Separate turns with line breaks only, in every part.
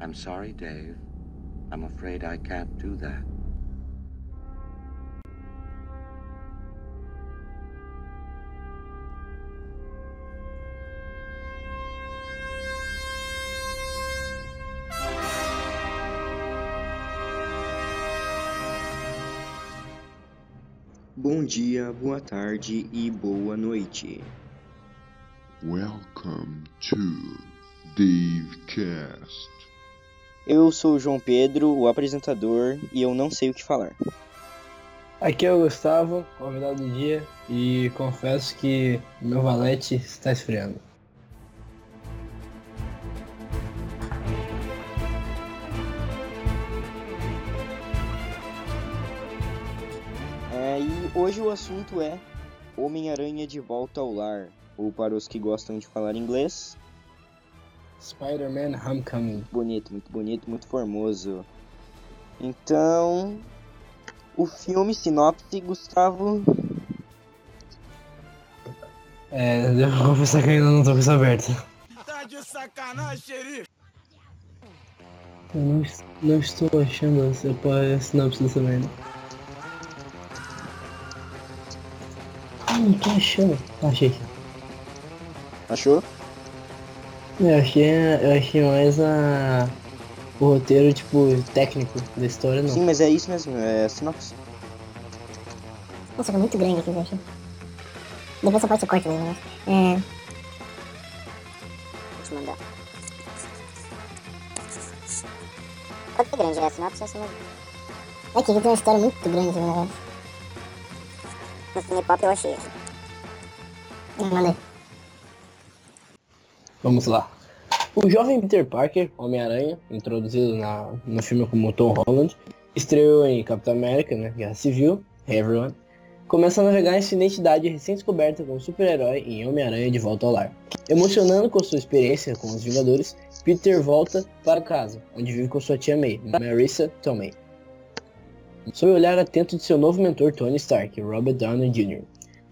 I'm sorry, Dave. I'm afraid I can't do that.
Bom dia, boa tarde e boa noite.
Welcome to Davecast.
Eu sou o João Pedro, o apresentador, e eu não sei o que falar.
Aqui é o Gustavo, convidado do dia, e confesso que meu valete está esfriando.
É, e hoje o assunto é Homem-Aranha de Volta ao Lar, ou para os que gostam de falar inglês,
Spider-Man Homecoming.
bonito, muito bonito, muito formoso. Então, o filme sinopse, Gustavo,
É, devo confessar que ainda não tô com isso aberto.
Tá de sacanagem, xerife.
Eu não, não estou achando essa, a sinopse dessa merda. Ah, não tô achando. Achei aqui.
achou?
Eu achei, eu achei mais a. O roteiro, tipo, técnico da história, não.
Sim, mas é isso mesmo, é sinopse.
Nossa, tá muito grande aqui, eu acho. Depois essa parte corta mesmo, né? É. Vou te mandar. Pode ser grande, é a sinopse é assim mesmo. É que aqui tem uma história muito grande negócio. No Cinepop eu achei. Manda aí.
Vamos lá. O jovem Peter Parker, Homem-Aranha, introduzido na, no filme como Tom Holland, estreou em Capitão América, né, Guerra Civil, Hey Everyone, começa a navegar em sua identidade recém-descoberta como super-herói em Homem-Aranha de Volta ao Lar. Emocionando com sua experiência com os Vingadores, Peter volta para casa, onde vive com sua tia May, Marissa Tomei. Sob o olhar atento de seu novo mentor Tony Stark, Robert Downey Jr.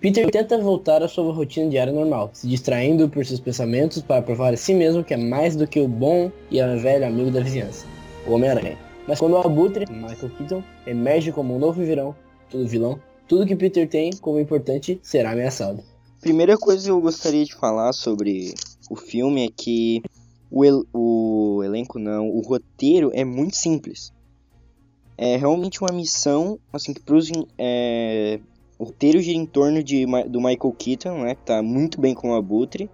Peter tenta voltar à sua rotina diária normal, se distraindo por seus pensamentos para provar a si mesmo que é mais do que o bom e a velho amigo da vizinhança, o Homem-Aranha. Mas quando o Abutre, Michael Keaton, emerge como um novo vilão, todo vilão, tudo que Peter tem como importante será ameaçado.
Primeira coisa que eu gostaria de falar sobre o filme é que o, el- o elenco não, o roteiro é muito simples. É realmente uma missão, assim, que pros, in- é, o roteiro gira em torno de, do Michael Keaton, né, que tá muito bem com o Abutre.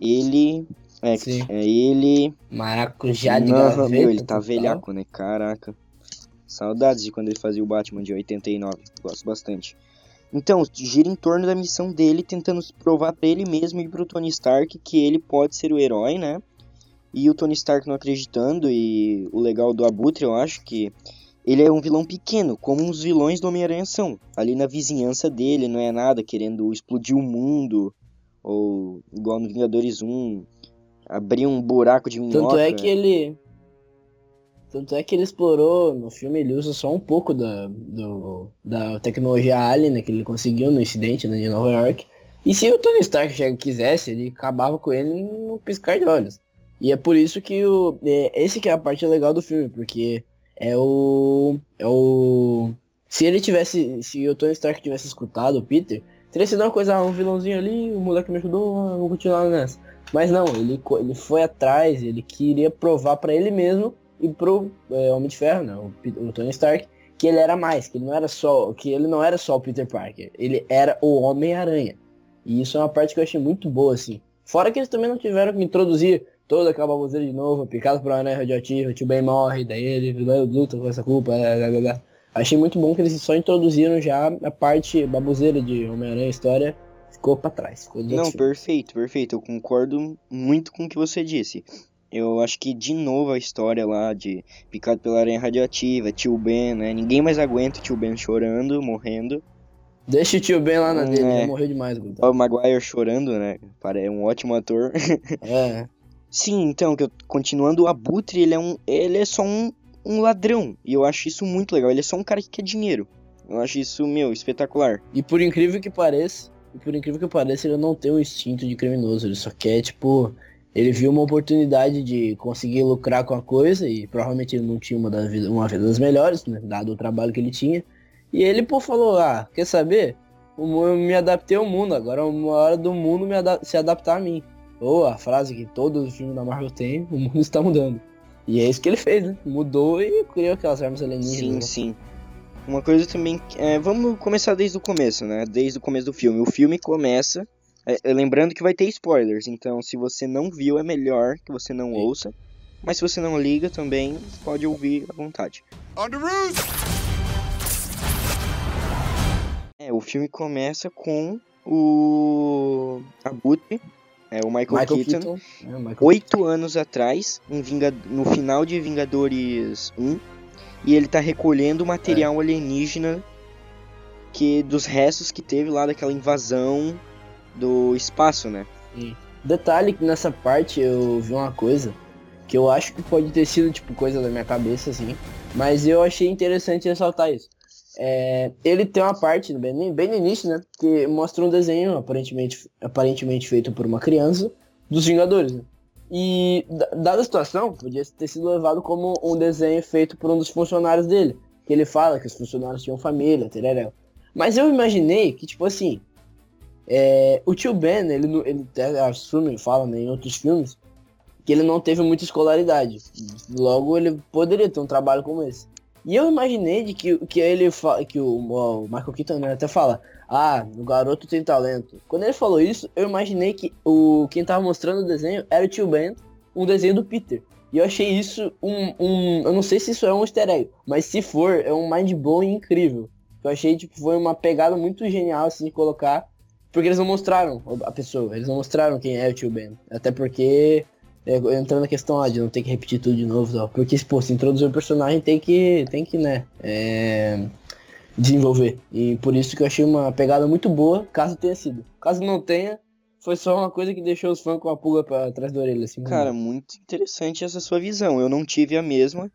Ele, é,
Sim.
é ele...
Maracujá de
Não,
gaveta.
meu, ele tá velhaco, né, caraca. Saudades de quando ele fazia o Batman de 89, gosto bastante. Então, gira em torno da missão dele, tentando provar pra ele mesmo e pro Tony Stark que ele pode ser o herói, né? E o Tony Stark não acreditando, e o legal do Abutre, eu acho que ele é um vilão pequeno, como os vilões do Homem-Aranha são. Ali na vizinhança dele, não é nada querendo explodir o mundo, ou igual no Vingadores 1, abrir um buraco de minhoca.
Tanto é que ele. Tanto é que ele explorou no filme, ele usa só um pouco da, do, da tecnologia Alien né, que ele conseguiu no incidente né, de Nova York. E se o Tony Stark quisesse, ele acabava com ele no piscar de olhos. E é por isso que o. É, esse que é a parte legal do filme, porque é o. É o. Se ele tivesse. Se o Tony Stark tivesse escutado o Peter, teria sido uma coisa, um vilãozinho ali, o moleque me ajudou, ah, vou continuar nessa. Mas não, ele, ele foi atrás, ele queria provar pra ele mesmo e pro é, Homem de Ferro, não, o, Pe- o Tony Stark, que ele era mais, que ele não era só, que ele não era só o Peter Parker, ele era o Homem-Aranha. E isso é uma parte que eu achei muito boa, assim. Fora que eles também não tiveram que introduzir toda aquela baboseira de novo, picado por uma aranha radioativa, o tio Ben morre, daí ele luta com essa culpa, blá, blá, blá, blá. Achei muito bom que eles só introduziram já a parte baboseira de Homem-Aranha, história ficou pra trás. Ficou
Não, perfeito, perfeito. Eu concordo muito com o que você disse. Eu acho que de novo a história lá de picado pela aranha radioativa, tio Ben, né? Ninguém mais aguenta o tio Ben chorando, morrendo.
Deixa o tio Ben lá na dele,
É.
já morreu demais, Gustavo.
O Maguire chorando, né? É um ótimo ator.
É,
Sim, então, que eu- continuando, o Abutre, ele é um. Ele é só um, um ladrão. E eu acho isso muito legal. Ele é só um cara que quer dinheiro. Eu acho isso, meu, espetacular.
E por incrível que pareça, e por incrível que pareça, ele não tem o instinto de criminoso, ele só quer, tipo, Ele viu uma oportunidade de conseguir lucrar com a coisa e provavelmente ele não tinha uma, das, uma vida das melhores, né? Dado o trabalho que ele tinha. E ele, pô, falou, ah, quer saber? Eu me adaptei ao mundo, agora é uma hora do mundo me se adaptar a mim. Ou a frase que todos os filmes da Marvel têm, o mundo está mudando. E é isso que ele fez, né? Mudou e criou aquelas armas alienígenas.
Sim,
né?
sim. Uma coisa também. É, vamos começar desde o começo, né? Desde o começo do filme. O filme começa. é, é, lembrando que vai ter spoilers, então se você não viu, é melhor que você não
Sim.
ouça. Mas se você não liga também, pode ouvir à vontade.
On the roof!
É, o filme começa com o Abutre, é o Michael,
Michael
Keaton,
é, Michael
oito anos atrás, em Vinga- no final de Vingadores 1, e ele tá recolhendo material alienígena que dos restos que teve lá daquela invasão do espaço, né?
Detalhe que nessa parte eu vi uma coisa que eu acho que pode ter sido tipo coisa da minha cabeça assim, mas eu achei interessante ressaltar isso. É, ele tem uma parte bem, bem no início, né, que mostra um desenho aparentemente, aparentemente feito por uma criança dos Vingadores, né? E da- dada a situação, podia ter sido levado como um desenho feito por um dos funcionários dele, que ele fala que os funcionários tinham família, tereréu. Mas eu imaginei que tipo assim, é, o tio Ben, ele, ele assume, fala né, em outros filmes, que ele não teve muita escolaridade. Logo, ele poderia ter um trabalho como esse. E eu imaginei de que, que ele fa- que o, o Michael Keaton né, até fala, ah, o garoto tem talento. Quando ele falou isso, eu imaginei que o quem tava mostrando o desenho era o tio Ben, um desenho do Peter. E eu achei isso um, um. Eu não sei se isso é um easter egg, mas se for, é um mind blowing incrível. Eu achei, tipo, foi uma pegada muito genial, assim, de colocar. Porque eles não mostraram a pessoa, eles não mostraram quem é o tio Ben. Até porque, é, entrando na questão lá de não ter que repetir tudo de novo tal. Porque, pô, se introduzir o personagem tem que, tem que, né, é, desenvolver. E por isso que eu achei uma pegada muito boa, caso tenha sido. Caso não tenha, foi só uma coisa que deixou os fãs com a pulga pra trás da orelha, assim.
Cara, muito interessante essa sua visão. Eu não tive a mesma.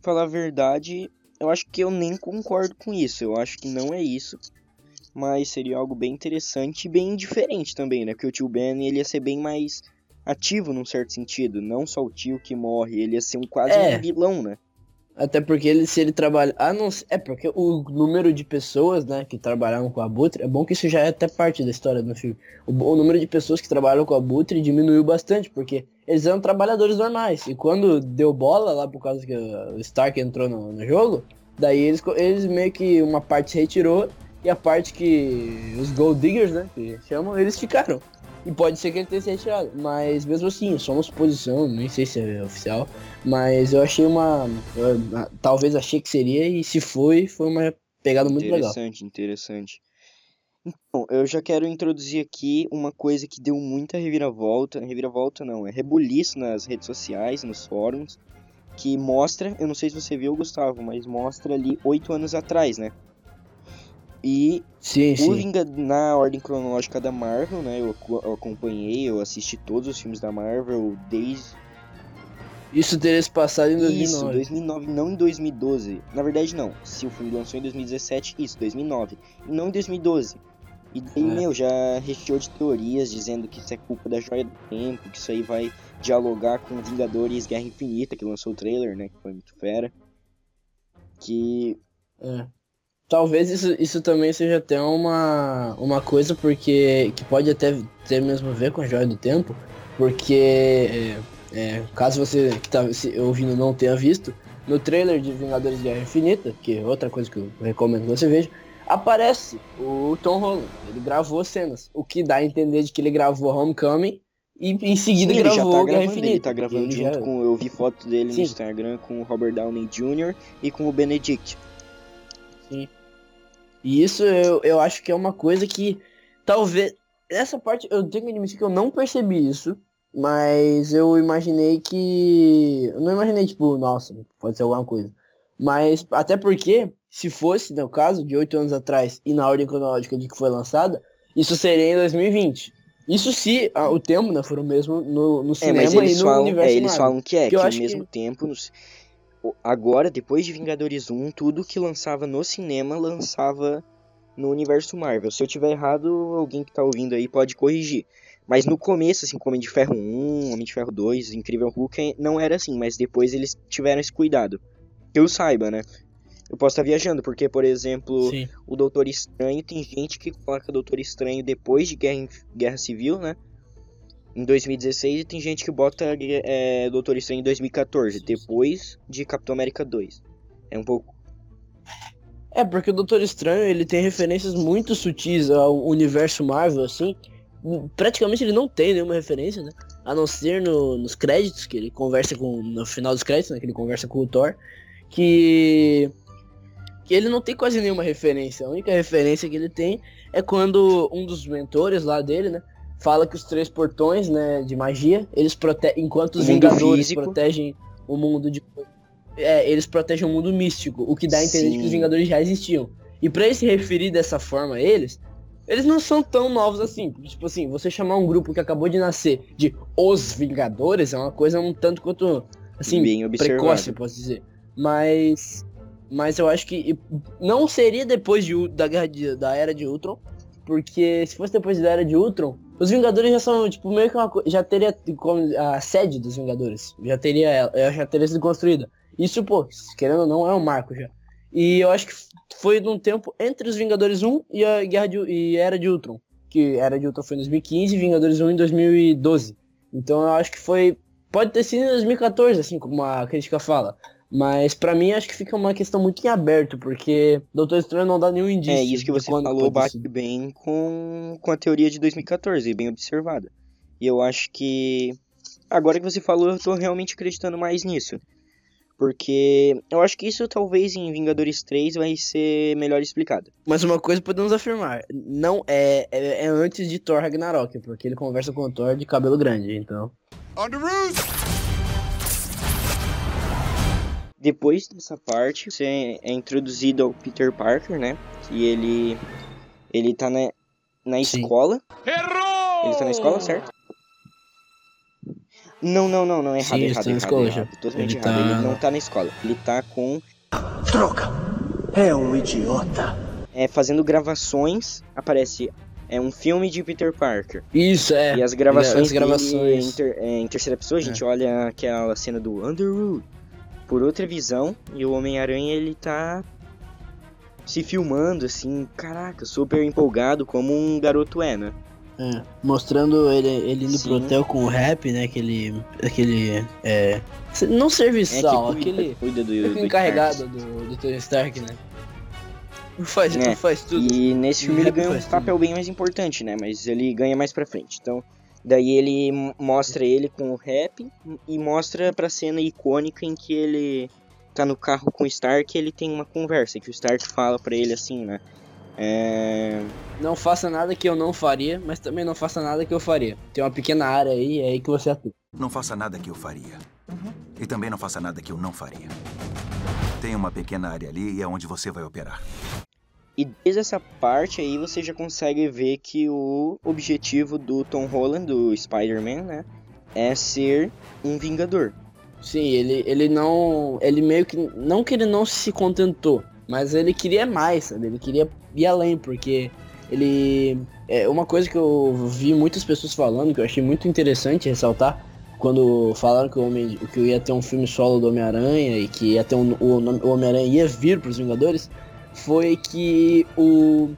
Falar a verdade, eu acho que eu nem concordo com isso. Eu acho que não é isso. Mas seria algo bem interessante e bem diferente também, né? Porque o tio Ben ele ia ser bem mais ativo num certo sentido. Não só o tio que morre, ele ia ser um quase
É.
um vilão, né?
Até porque ele, se ele trabalha. Ah, não. É porque o número de pessoas, né, que trabalharam com a Abutre, é bom que isso já é até parte da história do filme. O, o número de pessoas que trabalham com a Abutre diminuiu bastante, porque eles eram trabalhadores normais. E quando deu bola lá por causa que o Stark entrou no, no jogo, daí eles, eles meio que uma parte se retirou e a parte que os Gold Diggers, né, que chamam, eles ficaram. E pode ser que ele tenha se retirado. Mas mesmo assim, só uma suposição, nem sei se é oficial. Mas eu achei uma. eu, talvez achei que seria, e se foi, foi uma pegada muito legal.
interessante, interessante. Então, eu já quero introduzir aqui uma coisa que deu muita reviravolta. Reviravolta não, é rebuliço nas redes sociais, nos fóruns. Que mostra, eu não sei se você viu, Gustavo, mas mostra ali oito anos atrás, né? E
Sim,
o
sim.
Vinga- na ordem cronológica da Marvel, né? Eu, eu acompanhei, eu assisti todos os filmes da Marvel desde
Isso teria se passado em
Isso,
2009.
2009, não em 2012. Na verdade, não. Se o filme lançou em 2017, isso, 2009. E não em 2012. E daí,
É.
meu, já recheou de teorias dizendo que isso é culpa da Joia do Tempo, que isso aí vai dialogar com Vingadores Guerra Infinita, que lançou o trailer, né? Que foi muito fera. Que.
É. Talvez isso, isso também seja até uma, uma coisa porque que pode até ter mesmo a ver com a Joia do Tempo, porque é, é, caso você que tá se- ouvindo não tenha visto, no trailer de Vingadores Guerra Infinita, que é outra coisa que eu recomendo que você veja, aparece o Tom Holland. Ele gravou cenas, o que dá a entender de que ele gravou Homecoming e em seguida
Sim, ele já
gravou
tá
Guerra
gravando,
Infinita.
ele tá gravando
ele
junto
já-
com. Eu vi foto dele
Sim.
no Instagram com o Robert Downey Jr. e com o Benedict.
Sim. E isso eu, eu acho que é uma coisa que talvez. Essa parte eu tenho que admitir que eu não percebi isso. Mas eu imaginei que. Eu não imaginei, tipo, nossa, pode ser alguma coisa. Mas até porque, se fosse, no caso, de oito anos atrás e na ordem cronológica de que foi lançada, isso seria em 2020. Isso se ah, o tempo, né, for o mesmo no, no
É,
cinema
mas
e
eles
no
falam,
universo
é, eles
Marvel.
falam que é,
Que
que, ao mesmo
que-
tempo, nos- agora, depois de Vingadores 1, tudo que lançava no cinema lançava no universo Marvel. Se eu tiver errado, alguém que tá ouvindo aí pode corrigir. Mas no começo, assim, como Homem de Ferro 1, Homem de Ferro 2, Incrível Hulk, não era assim, mas depois eles tiveram esse cuidado. Que eu saiba, né? Eu posso estar viajando, porque, por exemplo,
Sim.
o Doutor Estranho, tem gente que coloca Doutor Estranho depois de Guerra, Guerra Civil, né? Em 2016, e tem gente que bota é, Doutor Estranho em 2014, depois de Capitão América 2. É um pouco.
É, porque o Doutor Estranho, ele tem referências muito sutis ao universo Marvel, assim. Praticamente ele não tem nenhuma referência, né? A não ser no- nos créditos, que ele conversa com. No final dos créditos, né? Que ele conversa com o Thor. Que. Que ele não tem quase nenhuma referência. A única referência que ele tem é quando um dos mentores lá dele, né? Fala que os três portões, né, de magia, eles protegem. Enquanto os Vingadores
físico.
protegem o mundo de. É, eles protegem o mundo místico, o que dá a entender
Sim.
que os Vingadores já existiam. E pra ele se referir dessa forma a eles, eles não são tão novos assim. Tipo assim, você chamar um grupo que acabou de nascer de Os Vingadores é uma coisa um tanto quanto, assim,
Bem observado.
precoce, eu posso dizer. Mas. Mas eu acho que não seria depois de, da guerra de- da era de Ultron. Porque se fosse depois da era de Ultron, os Vingadores já são, tipo, meio que uma coisa. Já teria a sede dos Vingadores. Já teria ela já teria sido construída. Isso, pô, querendo ou não, é um marco já. E eu acho que foi num tempo entre os Vingadores 1 e a Guerra de, e Era de Ultron. Que Era de Ultron foi em 2015 e Vingadores 1 em 2012. Então eu acho que foi. Pode ter sido em 2014, assim, como a crítica fala. Mas pra mim acho que fica uma questão muito em aberto, porque Doutor Estranho não dá nenhum indício.
É, isso que você falou bate
ser.
bem com, com a teoria de 2014, bem observada. E eu acho que. Agora que você falou, eu tô realmente acreditando mais nisso. Porque eu acho que isso talvez em Vingadores 3 vai ser melhor explicado.
Mas uma coisa podemos afirmar, não é, é, é antes de Thor Ragnarok, porque ele conversa com o Thor de cabelo grande, então.
On the roof!
Depois dessa parte, você é introduzido ao Peter Parker, né? Que ele. Ele tá na, na
Sim.
escola.
Errou!
Ele tá na escola, certo? Não, não, não, não, é errado,
Sim, ele
errado,
tá na
errado,
escola
errado,
já.
totalmente
Ele
errado.
tá-
Ele não tá na escola, ele tá com
Droga! É um idiota.
é, fazendo gravações, aparece é um filme de Peter Parker.
Isso, é.
e as gravações,
as gravações.
dele em, ter- é, em terceira pessoa, a gente olha aquela cena do Underwood por outra visão e o Homem-Aranha ele tá se filmando assim, caraca, super empolgado como um garoto é, né?
É, mostrando ele, ele indo pro
Sim.
hotel com o rap, né? Aquele. Aquele. É. Não
É
serviçal,
que cuida,
aquele.
cuida do,
aquele
do
encarregado do, do Tony Stark, né? Faz,
É,
faz tudo.
E nesse filme ele
rap
ganha um
faz tudo.
papel bem mais importante, né? Mas ele ganha mais pra frente. Então, daí ele mostra ele com o rap e mostra pra cena icônica em que ele tá no carro com o Stark e ele tem uma conversa. Que o Stark fala pra ele assim, né? É...
Não faça nada que eu não faria, mas também não faça nada que eu faria. Tem uma pequena área aí, é aí que você atua.
Não faça nada que eu faria. E também não faça nada que eu não faria. Tem uma pequena área ali e é onde você vai operar.
E desde essa parte aí você já consegue ver que o objetivo do Tom Holland, do Spider-Man, né? É ser um Vingador.
Sim, ele, ele não. Ele meio que. Não que ele não se contentou, mas ele queria mais, sabe? Ele queria ir além, porque ele. É uma coisa que eu vi muitas pessoas falando, que eu achei muito interessante ressaltar, quando falaram que o, Homem, que ia ter um filme solo do Homem-Aranha e que ia ter um, o, o Homem-Aranha ia vir pros Vingadores, foi que o.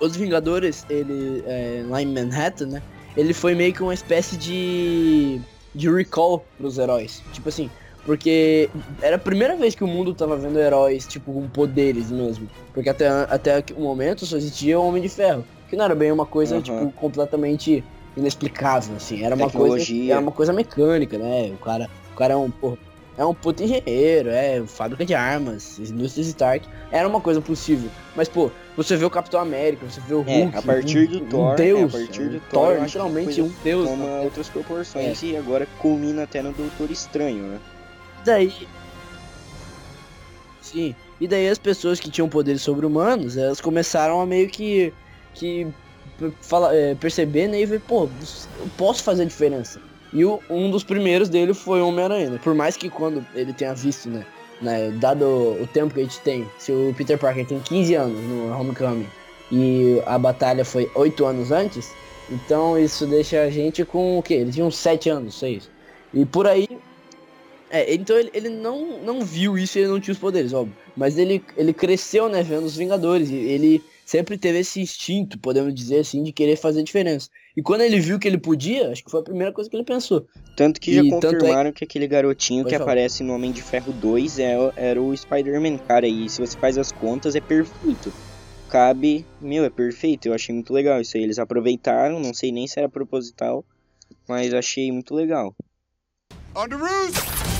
Os Vingadores, ele. é, lá em Manhattan, né? Ele foi meio que uma espécie de de recall pros heróis. Tipo assim, porque era a primeira vez que o mundo tava vendo heróis, tipo, com poderes mesmo. Porque até, até o momento só existia o Homem de Ferro. Que não era bem uma coisa,
Aham.
tipo, completamente inexplicável, assim. Era uma coisa.
Tecnologia.
Era uma coisa mecânica, né? O cara, o cara é um, porra, é um puto engenheiro, é fábrica de armas, indústrias Stark. Era uma coisa possível. Mas, pô, você vê o Capitão América, você vê o
É,
Hulk.
a partir do
um,
Thor,
um
é,
deus.
a partir do
um
Thor, a
literalmente um deus.
toma
né?
outras proporções e agora culmina até no Doutor Estranho, né?
daí. Sim. E daí as pessoas que tinham poderes sobre-humanos, elas começaram a meio que. que fala, é, perceber, né? E ver, pô, eu posso fazer a diferença. E o- um dos primeiros dele foi o Homem-Aranha. né? Por mais que quando ele tenha visto, né? né, dado o tempo que a gente tem, se o Peter Parker tem 15 anos no Homecoming e a batalha foi 8 anos antes, Então isso deixa a gente com o quê? Ele tinha uns 7 anos, 6. E por aí. É, então ele, ele não, não viu isso e ele não tinha os poderes, óbvio. Mas ele, ele cresceu, né, vendo os Vingadores. E ele sempre teve esse instinto, podemos dizer assim, de querer fazer diferença. E quando ele viu que ele podia, acho que foi a primeira coisa que ele pensou.
Tanto que já
E tanto é-
confirmaram que aquele garotinho
Pode
que
falar.
aparece no Homem de Ferro 2 é, era o Spider-Man, cara. E se você faz as contas, é perfeito. Cabe. Meu, é perfeito. Eu achei muito legal isso aí. Eles aproveitaram, não sei nem se era proposital, mas achei muito legal.
On the roof!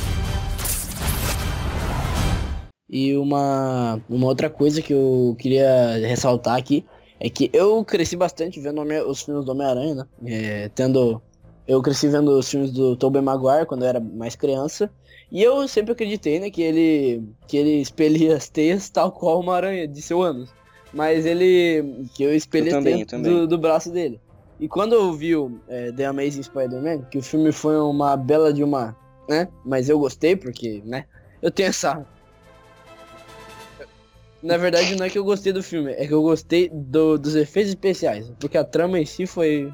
E uma, uma outra coisa que eu queria ressaltar aqui é que eu cresci bastante vendo os filmes do Homem-Aranha, né? É, tendo. Eu cresci vendo os filmes do Tobey Maguire quando eu era mais criança. E eu sempre acreditei, né, que ele. que ele expelia as teias tal qual uma aranha de seu anos. Mas ele. que eu espelhei
também, eu também.
do, do braço dele. E quando eu vi o é, The Amazing Spider-Man, que o filme foi uma bela de uma. né? Mas eu gostei porque, né? Eu tenho essa na verdade, não é que eu gostei do filme, é que eu gostei do- dos efeitos especiais. Porque a trama em si foi.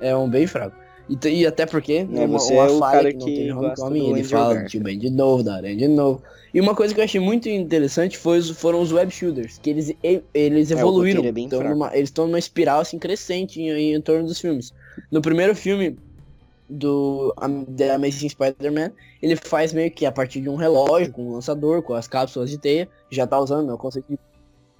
É um bem fraco. E, e até porque,
Né,
uma,
você
uma
é o
falha
cara
que não
que
Homecoming, ele fala do tio Ben de novo, da Aranha de novo. E uma coisa que eu achei muito interessante foi os, foram os web shooters, que eles, eles
É, o
evoluíram.
é bem
Então, numa- eles estão numa espiral assim crescente em, em torno dos filmes. No primeiro filme do The Amazing Spider-Man, ele faz meio que a partir de um relógio, com um lançador, com as cápsulas de teia, já tá usando meu conceito de...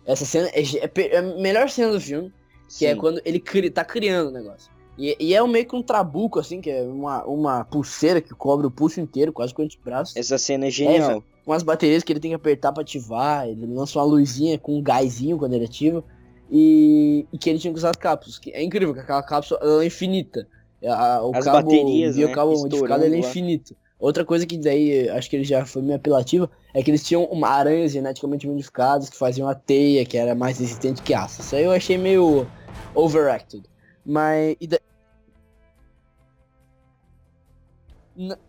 Essa cena é, é é a melhor cena do filme, que é
Sim.
quando ele cri, tá criando o negócio. E, e é um meio que um trabuco, assim, que é uma, uma pulseira que cobre o pulso inteiro, quase com o antebraço.
Essa cena é genial.
com as baterias que ele tem que apertar pra ativar, ele lança uma luzinha com um gásinho quando ele ativa, e, e que ele tinha que usar as cápsulas. Que é incrível, que aquela cápsula é infinita. A- o
As
cabo,
baterias,
via
né,
o cabo modificado ele é infinito. Outra coisa que daí acho que ele já foi meio apelativo é que eles tinham uma aranhas geneticamente modificadas que faziam a teia, que era mais resistente que aço. Isso aí eu achei meio overacted. Mas. e da-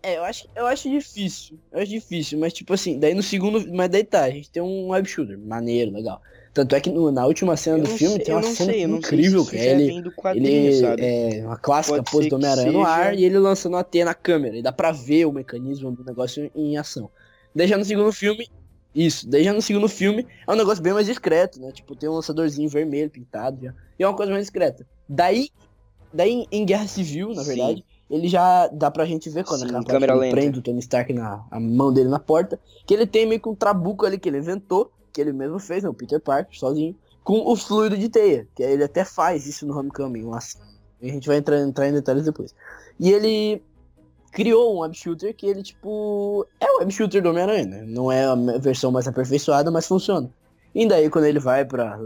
É, eu acho, eu acho difícil. Eu acho difícil, mas tipo assim, daí no segundo. Mas daí tá, a gente tem um web shooter, maneiro, legal. Tanto é que no- na última cena
Eu
do filme
sei-
tem uma cena
sei,
incrível,
se já
ele. Ele
sabe?
é uma clássica
Pode
pose do Homem-Aranha no ar e ele lançando a teia na câmera. E dá pra ver o mecanismo do negócio em ação. Daí já no segundo filme. Isso, daí já no segundo filme é um negócio bem mais discreto, né? Tipo, tem um lançadorzinho vermelho pintado já. E é uma coisa mais discreta. Daí, daí em Guerra Civil, na
Sim.
verdade, ele já dá pra gente ver quando
Sim,
aquela
câmera lenta.
prende o Tony Stark na a mão dele na porta, que ele tem meio que um trabuco ali que ele inventou, que ele mesmo fez, né, o Peter Parker, sozinho, com o fluido de teia, que ele até faz isso no Homecoming, uma c- a gente vai entrar, entrar em detalhes depois. E ele criou um web shooter que ele, tipo, é o web shooter do Homem-Aranha, né? Não é a versão mais aperfeiçoada, mas funciona. E daí quando ele vai pra.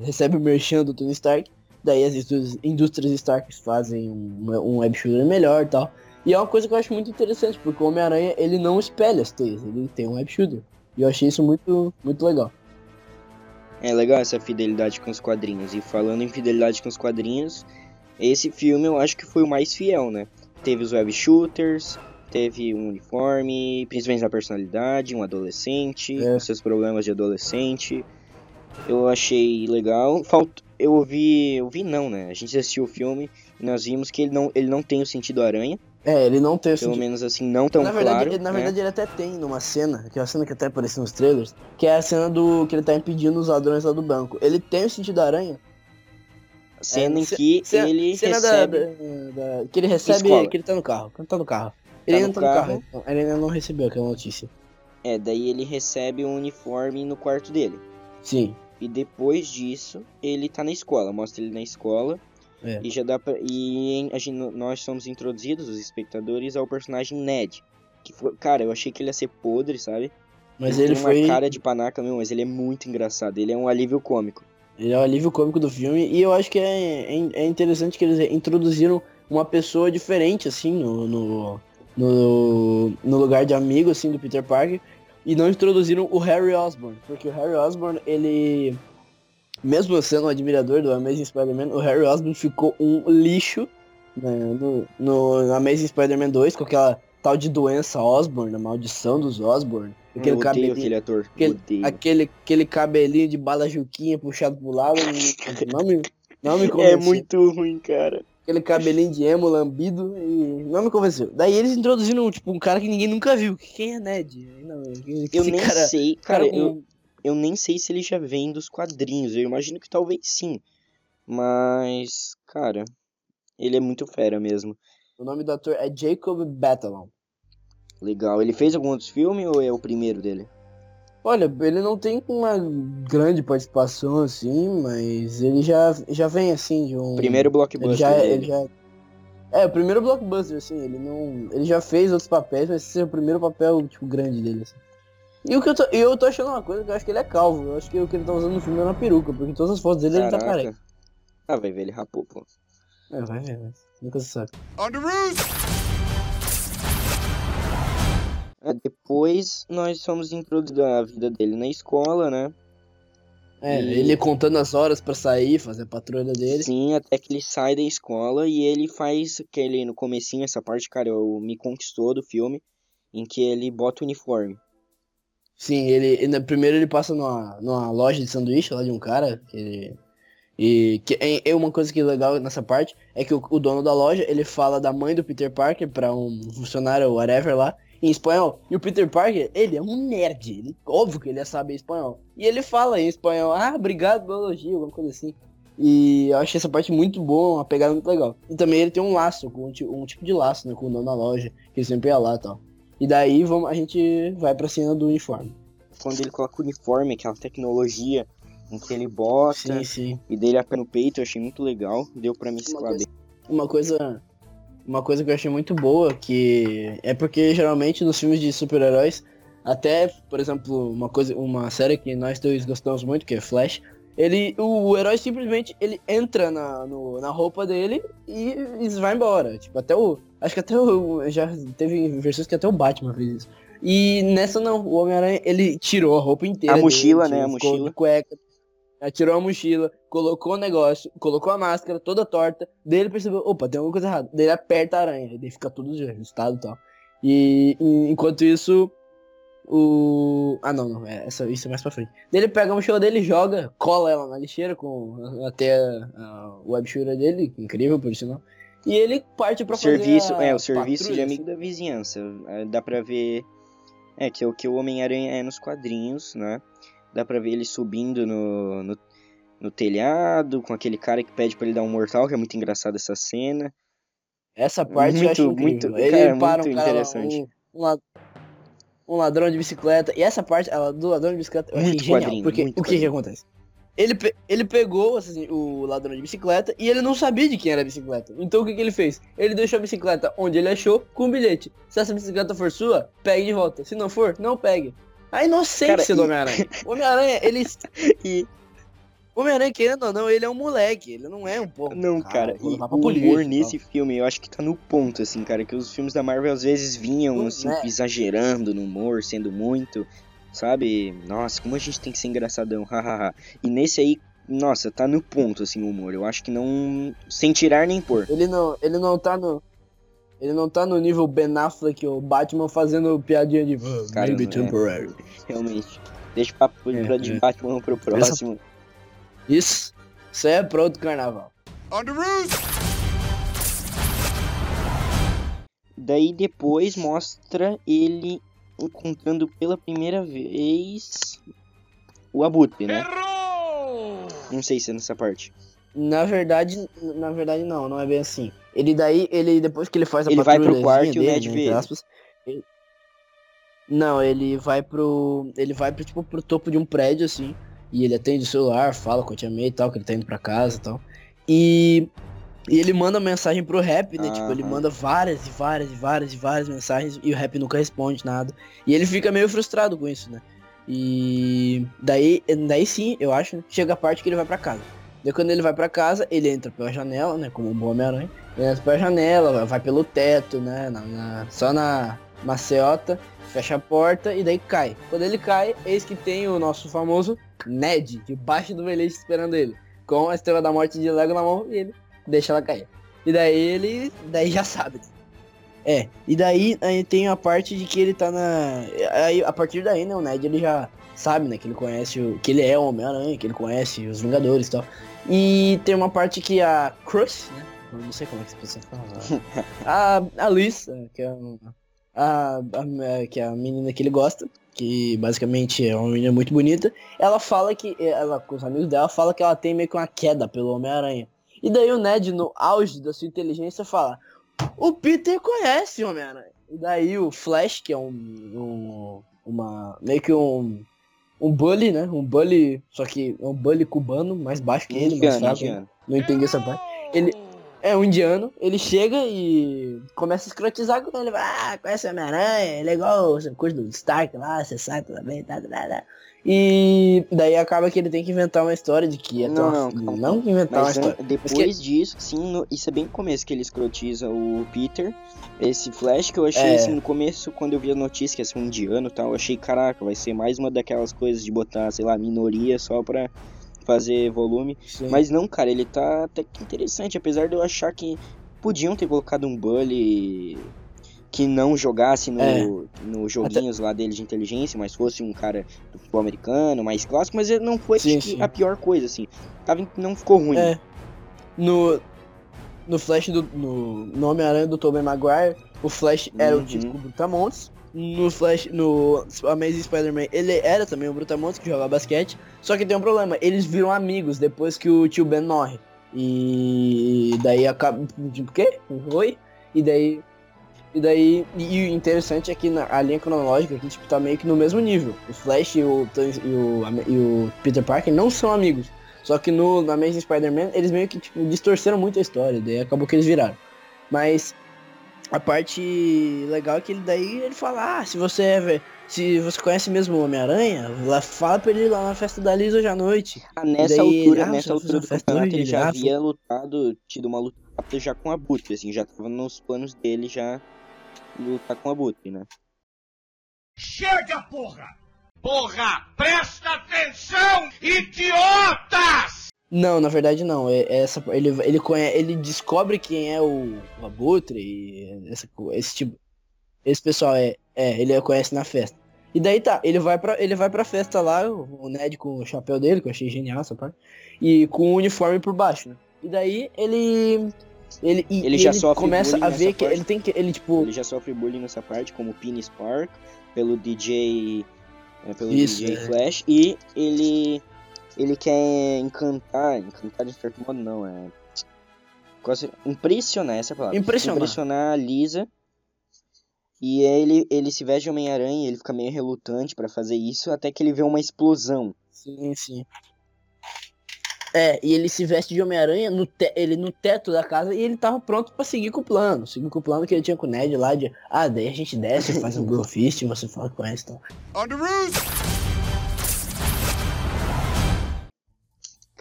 recebe o merchan do Tony Stark, daí as indústrias, indústrias Stark fazem um, um web shooter melhor e tal. E é uma coisa que eu acho muito interessante, porque o Homem-Aranha ele não espelha as teias, ele tem um web shooter. E eu achei isso muito, muito legal.
É legal essa fidelidade com os quadrinhos. E falando em fidelidade com os quadrinhos, esse filme eu acho que foi o mais fiel, né? Teve os web shooters, teve um uniforme, principalmente na personalidade, um adolescente,
É.
seus problemas de adolescente. Eu achei legal. Falt... Eu ouvi. Eu vi não, né? A gente assistiu o filme e nós vimos que ele não, ele não tem o sentido aranha.
É, ele não tem o
Pelo menos assim, não tão
na verdade,
claro.
ele, na
né?
verdade ele até tem numa cena, que é a cena que até apareceu nos trailers, que é a cena do que ele tá impedindo os ladrões lá do banco. Ele tem o sentido da aranha.
Cena em
ce-
que
cena-
ele
cena
recebe.
da- da- que ele recebe,
Escola.
que ele tá no carro, que ele tá no carro. Ele
no
ainda tá no carro,
carro.
então, ele ainda não recebeu aquela notícia.
É, daí ele recebe um uniforme no quarto dele.
Sim,
E depois disso, ele tá na escola. Mostra ele na escola.
É.
E já dá pra. E a gente, nós somos introduzidos, os espectadores, ao personagem Ned. Que foi. Cara, eu achei que ele ia ser podre, sabe?
mas
ele
ele
tem
foi,
uma cara de panaca mesmo, mas ele é muito engraçado. Ele é um alívio cômico.
ele é o alívio cômico do filme, e eu acho que é, é, é interessante que eles introduziram uma pessoa diferente, assim, no, no, no, no lugar de amigo, assim, do Peter Parker, e não introduziram o Harry Osborn, porque o Harry Osborn, ele, mesmo sendo um admirador do Amazing Spider-Man, o Harry Osborn ficou um lixo né, no, no, Amazing Spider-Man 2, com aquela tal de doença Osborn, a maldição dos Osborn, aquele
eu odeio
cabelinho,
aquele ator.
aquele, aquele, aquele cabelinho de bala juquinha puxado pro lado, não, não me, Não me
É
convenceu.
muito ruim, cara.
Aquele cabelinho de emo lambido e não me convenceu. Daí eles introduziram, tipo, um cara que ninguém nunca viu. Quem é Ned? Não,
Eu nem
cara,
sei,
cara
cara, eu, eu nem sei se ele já vem dos quadrinhos. Eu imagino que talvez sim. Mas, cara, ele é muito fera mesmo.
O nome do ator é Jacob Batalon.
Legal. Ele fez algum outro filme ou é o primeiro dele?
Olha, ele não tem uma grande participação assim, mas ele já, já vem assim de um.
Primeiro
Ele
blockbuster
já,
dele.
ele já. É, o primeiro blockbuster, assim, ele não. Ele já fez outros papéis, mas esse é o primeiro papel, tipo, grande dele, assim. E o que eu tô. Eu tô achando uma coisa que eu acho que ele é calvo. Eu acho que o que ele tá usando no filme é uma peruca, porque em todas as fotos dele ele tá careca.
Caraca. Ah, vai ver, ele rapou, pô.
É, vai ver, mas nunca se sabe.
On the roof!
Ah, Depois nós somos introduzidos à vida dele na escola, né?
É,
E-
ele contando as horas pra sair, fazer a patrulha dele.
Sim, até que ele sai da escola e ele faz aquele no comecinho, essa parte, cara, eu me conquistou do filme, em que ele bota o uniforme.
Sim, ele, ele- primeiro ele passa numa, numa loja de sanduíche lá de um cara, ele, e que é, é uma coisa que é legal nessa parte é que o, o dono da loja, ele fala da mãe do Peter Parker pra um funcionário whatever lá em espanhol. E o Peter Parker, ele é um nerd, ele, óbvio que ele ia saber espanhol. E ele fala em espanhol: "Ah, obrigado pelo elogio", alguma coisa assim. E eu achei essa parte muito boa, uma pegada muito legal. E também ele tem um laço, um, um tipo de laço, né, com o dono da loja, que ele sempre ia lá e tal. E daí vamos, a gente vai pra cena do uniforme.
Quando ele coloca o uniforme, aquela tecnologia em que ele bota
Sim, sim.
e dele a pé no peito, eu achei muito legal, deu pra mesclar
coisa-
bem.
Uma coisa. Uma coisa que eu achei muito boa, que é porque geralmente nos filmes de super-heróis, até, por exemplo, uma coisa, uma série que nós dois gostamos muito, que é Flash, ele. O, herói simplesmente ele entra na, no- na roupa dele e, e vai embora. Tipo, até o. Acho que até o. Já teve versões que até o Batman fez isso. E nessa não, o Homem-Aranha, ele tirou a roupa inteira.
A
dele,
mochila, né, a mochila.
De cueca, Aí tirou a mochila, colocou o negócio, colocou a máscara toda torta, daí ele percebeu, opa, tem alguma coisa errada. Daí ele aperta a aranha, daí fica tudo ajustado e tal. E, e enquanto isso, o. Ah não, não, é, essa, isso é mais pra frente. Ele pega a mochila dele, joga, cola ela na lixeira com até a, a web shooter dele, incrível por sinal. E ele parte pra
O serviço,
fazer a
é, o serviço de
patrulha,
amigo da vizinhança. É, Dá pra ver. É, que é o que o Homem-Aranha é nos quadrinhos, né? Dá pra ver ele subindo no, no, no telhado, com aquele cara que pede pra ele dar um mortal, que é muito engraçado essa cena.
Essa parte eu
Muito,
acho incrível.
muito-
ele
cara,
para
muito
um cara,
interessante.
um, um um ladrão de bicicleta. E essa parte ela, do ladrão de bicicleta eu achei
Muito
genial.
quadrinho,
porque o que que acontece? Ele, pe- ele pegou assim, o ladrão de bicicleta e ele não sabia de quem era a bicicleta. Então o que, que ele fez? Ele deixou a bicicleta onde ele achou com um bilhete. Se essa bicicleta for sua, pegue de volta. Se não for, não pegue. A inocência
Cara,
do
e-
Homem-Aranha. O Homem-Aranha, ele.
E
O Homem-Aranha, querendo ou não, ele é um moleque. Ele não é um pouco.
Não, cara,
vou
e o
polícia
humor nesse filme, eu acho que tá no ponto, assim, cara, que os filmes da Marvel às vezes vinham, assim,
é.
exagerando no humor, sendo muito, sabe? Nossa, como a gente tem que ser engraçadão, hahaha. E nesse aí, nossa, tá no ponto, assim, o humor. Eu acho que não. Sem tirar nem pôr.
Ele não, ele não tá no. Ele não tá no nível Ben Affleck ou Batman fazendo piadinha de "Ah,
Cara,
maybe
é.
temporary.
Realmente. Deixa o papo
É,
pra de
é.
Batman pro próximo.
Isso, isso é pro outro carnaval.
On the roof!
Daí depois mostra ele encontrando pela primeira vez o Abutre, né? Não sei se é nessa parte.
Na verdade, na verdade não, não é bem assim. Ele daí, ele depois que ele faz a
Ele vai pro quarto e o
dele,
Ned vê
aspas, ele- Não, ele vai pro, ele vai pro tipo pro topo de um prédio assim, e ele atende o celular, fala com a tia May e tal, que ele tá indo pra casa e tal. E e ele manda mensagem pro rap, né? Tipo, ele manda várias e várias e várias e várias mensagens e o rap nunca responde nada. E ele fica meio frustrado com isso, né? E daí, daí sim, eu acho, chega a parte que ele vai pra casa. Daí quando ele vai pra casa, ele entra pela janela, né? Como um bom Homem-Aranha. Ele entra pela janela, vai- vai pelo teto, né? na- na- só na maciota, fecha a porta e daí cai. Quando ele cai, eis que tem o nosso famoso Ned, debaixo do belete esperando ele. Com a estrela da morte de Lego na mão e ele deixa ela cair. E daí ele. Daí já sabe. É, e daí aí tem a parte de que ele tá na. Aí, a partir daí, né, o Ned ele já sabe, né? Que ele conhece o. Que ele é o Homem-Aranha, que ele conhece os Vingadores e tal. E tem uma parte que a Crush, né? Não sei como é que você fala. a, a Liz, que é uma- a, a- que é a menina que ele gosta, que basicamente é uma menina muito bonita, ela fala que, ela com os amigos dela, fala que ela tem meio que uma queda pelo Homem-Aranha. E daí o Ned, no auge da sua inteligência, fala, o Peter conhece o Homem-Aranha. E daí o Flash, que é um, um- uma, meio que um, um bully, né? Um bully, só que é um bully cubano, mais baixo que ele, mais fraco.
indiano.
Não entendi essa parte. Ele é um indiano, ele chega e começa a escrotizar com ele. Ah, conhece o Homem-Aranha, ele é igual essa coisa do Stark lá, você sabe também, tá, tá, tá, tá. E daí acaba que ele tem que inventar uma história de que é
Não, não, calma.
não inventar uma
Mas
história.
depois disso, sim, no- isso é bem no começo que ele escrotiza o Peter. Esse Flash que eu achei
É.
assim no começo, quando eu vi a notícia que ia ser um indiano e tal, eu achei, caraca, vai ser mais uma daquelas coisas de botar, sei lá, minoria só pra fazer volume.
Sim.
Mas não, cara, ele tá até que interessante, apesar de eu achar que podiam ter colocado um bully que não jogasse no,
É.
no joguinhos lá dele de inteligência, mas fosse um cara do futebol americano, mais clássico, mas ele não foi
Sim, sim.
a pior coisa, assim. Tava, não ficou ruim.
É. No, no Flash do. No, no Homem-Aranha do Tobey Maguire, o Flash era
Uhum.
o típico Brutamontes. No Flash, no Amazing Spider-Man, ele era também o Brutamontes que jogava basquete. Só que tem um problema, eles viram amigos depois que o tio Ben morre. E daí acaba. Tipo, quê? Oi? E daí. E daí. E o interessante é que na, a linha cronológica aqui, tipo, tá meio que no mesmo nível. O Flash e o, e o, e o Peter Parker não são amigos. Só que no, no Amazing Spider-Man, eles meio que tipo, distorceram muito a história, daí acabou que eles viraram. Mas a parte legal é que ele daí ele fala, ah, se você é, se você conhece mesmo o Homem-Aranha, lá fala pra ele ir lá na festa da Liz hoje à noite.
Ah, nessa
daí
altura,
ah,
nessa altura do
festa
campeonato,
hoje?
ele já
Ah,
havia lutado, tido uma luta rápida já com a Abutre, assim, já tava nos planos dele já lutar com a Abutre, né?
Chega, porra! Porra! Presta atenção, idiotas!
Não, na verdade não. É, é essa, ele, ele, conhece, ele descobre quem é o, o Abutre e essa, esse tipo. Esse pessoal é, é, ele conhece na festa. E daí tá, ele vai pra, ele vai pra festa lá, o, Ned com o chapéu dele, que eu achei genial essa parte, e com o uniforme por baixo, né? E daí ele. Ele, e-
Ele já sofre
começa a ver
nessa
que
parte.
ele tem que. Ele tipo.
Ele já sofre bullying nessa parte, como o Pini Spark, pelo DJ. é, pelo
Isso,
DJ. Flash, e ele. Ele quer encantar. Encantar de certo modo não, é. quase- Impressionar essa é palavra.
Impressionar.
Impressionar a Lisa. E aí ele, ele se veste de Homem-Aranha, ele fica meio relutante pra fazer isso, até que ele vê uma explosão.
Sim, sim. É, e ele se veste de Homem-Aranha no, te- ele no teto da casa e ele tava pronto pra seguir com o plano. Seguir com o plano que ele tinha com o Ned lá de. Ah, daí a gente desce, faz um Bro Fist e você fala com essa. Então.
On the roof!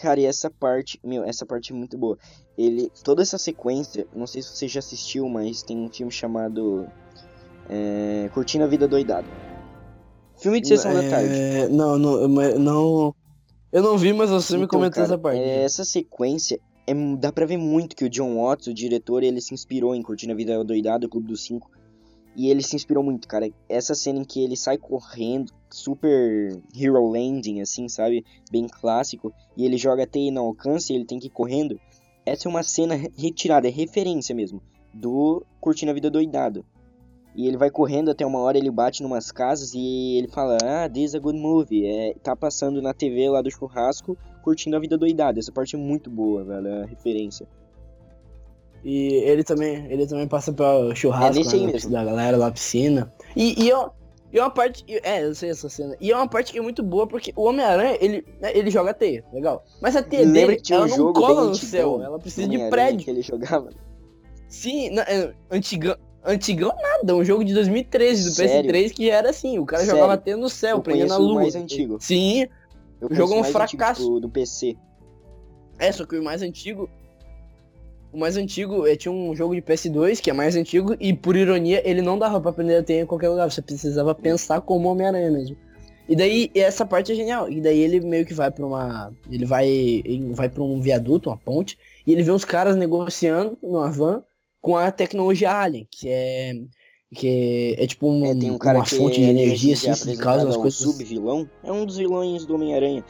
Cara, e essa parte, meu, essa parte é muito boa. Ele, toda essa sequência, não sei se você já assistiu, mas tem um filme chamado é, Curtindo a Vida Doidada. Filme de sessão da tarde.
É, Não, não, não. Eu não vi, mas você me
Então,
comentou
cara,
essa parte.
é, essa sequência, é, dá pra ver muito que o John Watts, o diretor, ele se inspirou em Curtindo a Vida Doidada, o Clube dos Cinco. E ele se inspirou muito, cara. Essa cena em que ele sai correndo, super hero landing, assim, sabe? Bem clássico. E ele joga a teia e não alcança e ele tem que ir correndo. Essa é uma cena re- retirada, é referência mesmo. Do Curtindo a Vida Doidado. E ele vai correndo até uma hora, ele bate numas casas e ele fala, ah, this is a good movie. É, tá passando na TV lá do churrasco, curtindo a vida doidada. Essa parte é muito boa, velho, é a referência.
E ele também, ele também passa pra churrasco
É nesse mesmo.
da galera lá, piscina. E, e, é, e é uma parte. É, eu sei essa cena. E é uma parte que é muito boa, porque o Homem-Aranha, ele, né, ele joga teia, legal. Mas a teia
Lembra
dele,
tinha um
ela não cola no céu, ela precisa de prédio.
que ele jogava.
Sim, na- é, antigão, antigão nada, um jogo de 2013 do
Sério?
PS3 que era assim, o cara
Sério?
jogava teia no céu,
Eu
prendendo a lua.
mais antigo.
Sim,
Eu
O jogo é um fracasso.
Do, do PC.
É, só que o mais antigo. O mais antigo é, tinha um jogo de PS2 que é mais antigo e por ironia ele não dava pra aprender a ter em qualquer lugar, você precisava pensar como Homem-Aranha mesmo. E daí essa parte é genial. E daí ele meio que vai pra uma. Ele vai. Ele vai pra um viaduto, uma ponte, e ele vê uns caras negociando numa van com a tecnologia Alien, que é. Que é tipo um,
É, um
uma fonte de
é
energia,
é
assim, que causa as
ao
coisas.
sub-vilão. É um dos vilões do Homem-Aranha.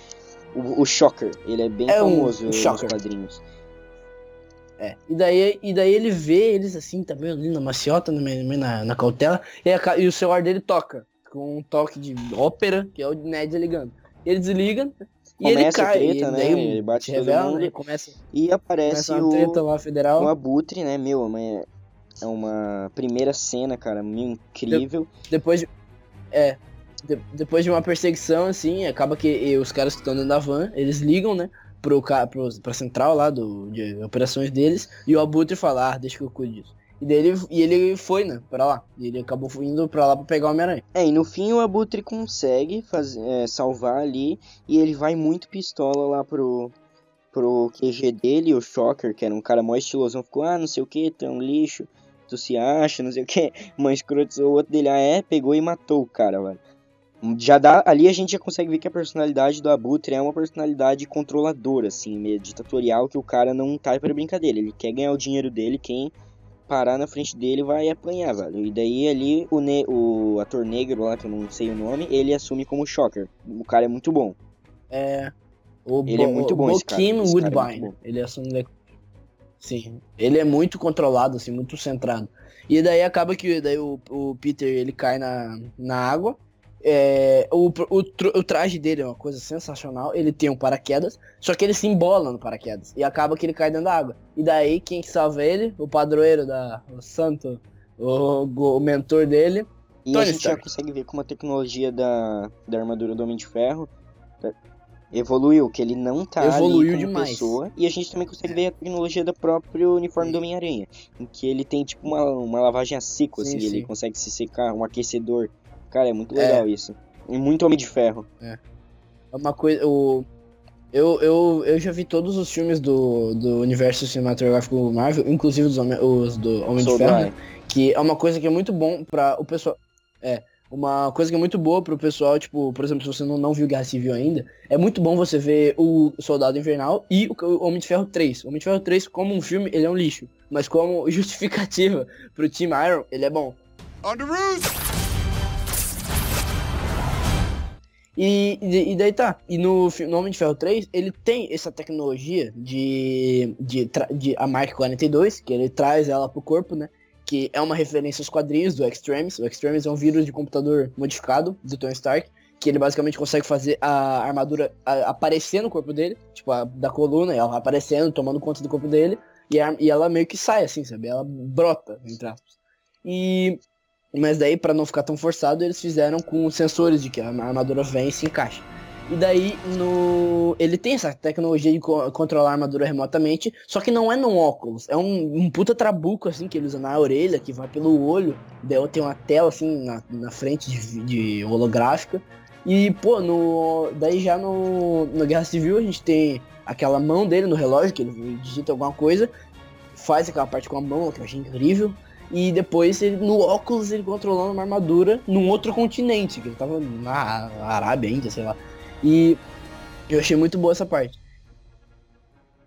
O, o Shocker, ele é bem
É um-
famoso
um
nos quadrinhos.
É. E daí, e daí ele vê eles assim, também ali na maciota, meio- meio na, na cautela, e, a e o celular dele toca. Com um toque de ópera, que é o Ned ligando. Ele desliga e ele
Começa
cai.
treta,
e
né? Ele bate
se
todo
revela,
mundo.
né? Começa,
E aparece
começa uma treta
o,
lá federal.
o Abutre, né? Meu, é uma- é uma primeira cena, cara, meio incrível.
Depois de. É. de- depois de uma perseguição, assim, acaba que e os caras que estão dentro da van, eles ligam, né? Pro, pro, pra central lá do, de operações deles, e o Abutre fala, ah, deixa que eu cuide disso. E, ele, e ele foi, né, pra lá. E ele acabou indo pra lá pra pegar o Homem-Aranha.
É, e no fim o Abutre consegue fazer, é, salvar ali e ele vai muito pistola lá pro, pro QG dele, o Shocker, que era um cara mó estilosão, ficou, ah, não sei o que, tu é um lixo, tu se acha, não sei o que, uma escroto, o outro dele, ah, é, pegou e matou o cara, velho. Já dá, ali a gente já consegue ver que a personalidade do Abutre é uma personalidade controladora, assim, meio ditatorial, que o cara não tá pra brincadeira, ele quer ganhar o dinheiro dele, quem parar na frente dele vai apanhar, velho. E daí ali o, ne o ator negro lá, que eu não sei o nome, ele assume como Shocker. O cara é muito bom.
É. O
Ele é muito bom, esse cara.
Bokeem
Esse cara é muito
Woodbine.
bom.
Ele assume. Sim. Ele é muito controlado, assim, muito centrado. E daí acaba que daí o, o Peter ele cai na, na água. É, o, o, o traje dele é uma coisa sensacional. Ele tem um paraquedas, só que ele se embola no paraquedas. E acaba que ele cai dentro da água. E daí quem que salva ele? O padroeiro da. O santo. O, o mentor dele.
E
Tony
a gente já
Stark.
consegue ver como a tecnologia da, da armadura do Homem de Ferro tá- evoluiu, que ele não tá
Evoluiu
ali
demais.
pessoa. E a gente também consegue ver a tecnologia do próprio uniforme do Homem-Aranha, em que ele tem tipo uma, uma lavagem a seco,
Sim,
assim, ele
sim.
consegue se secar, um aquecedor. Cara, é muito
É.
legal isso. E muito Homem de Ferro.
É uma coisa. O, eu, eu, eu já vi todos os filmes do, do universo cinematográfico Marvel, inclusive os, Homem- os do Homem de
Soldado.
Ferro, né? que é uma coisa que é muito bom pra o pessoal. É. Uma coisa que é muito boa pro pessoal, tipo, por exemplo, se você não, não viu Guerra Civil ainda, é muito bom você ver o Soldado Invernal e o, o Homem de Ferro 3. O Homem de Ferro 3, como um filme, ele é um lixo. Mas como justificativa pro Team Iron, ele é bom.
On the roof!
E, e, e daí tá. E no, no Homem de Ferro 3, ele tem essa tecnologia de, de, de a Mark 42, que ele traz ela pro corpo, né? Que é uma referência aos quadrinhos do Extremis. O Extremis é um vírus de computador modificado do Tony Stark, que ele basicamente consegue fazer a armadura aparecer no corpo dele, tipo, a, da coluna, ela aparecendo, tomando conta do corpo dele, e, a- e ela meio que sai assim, sabe? Ela brota, entre aspas. E mas daí, pra não ficar tão forçado, eles fizeram com sensores de que a armadura vem e se encaixa. E daí, no... ele tem essa tecnologia de co- controlar a armadura remotamente, só que não é no óculos. É um, um puta trabuco, assim, que ele usa na orelha, que vai pelo olho. Daí tem uma tela, assim, na, na frente de, de holográfica. E, pô, no... daí já no, no Guerra Civil a gente tem aquela mão dele no relógio, que ele digita alguma coisa, faz aquela parte com a mão, que eu achei incrível. E depois, ele, no óculos, ele controlando uma armadura num outro continente, que ele tava na Arábia ainda, sei lá. E eu achei muito boa essa parte.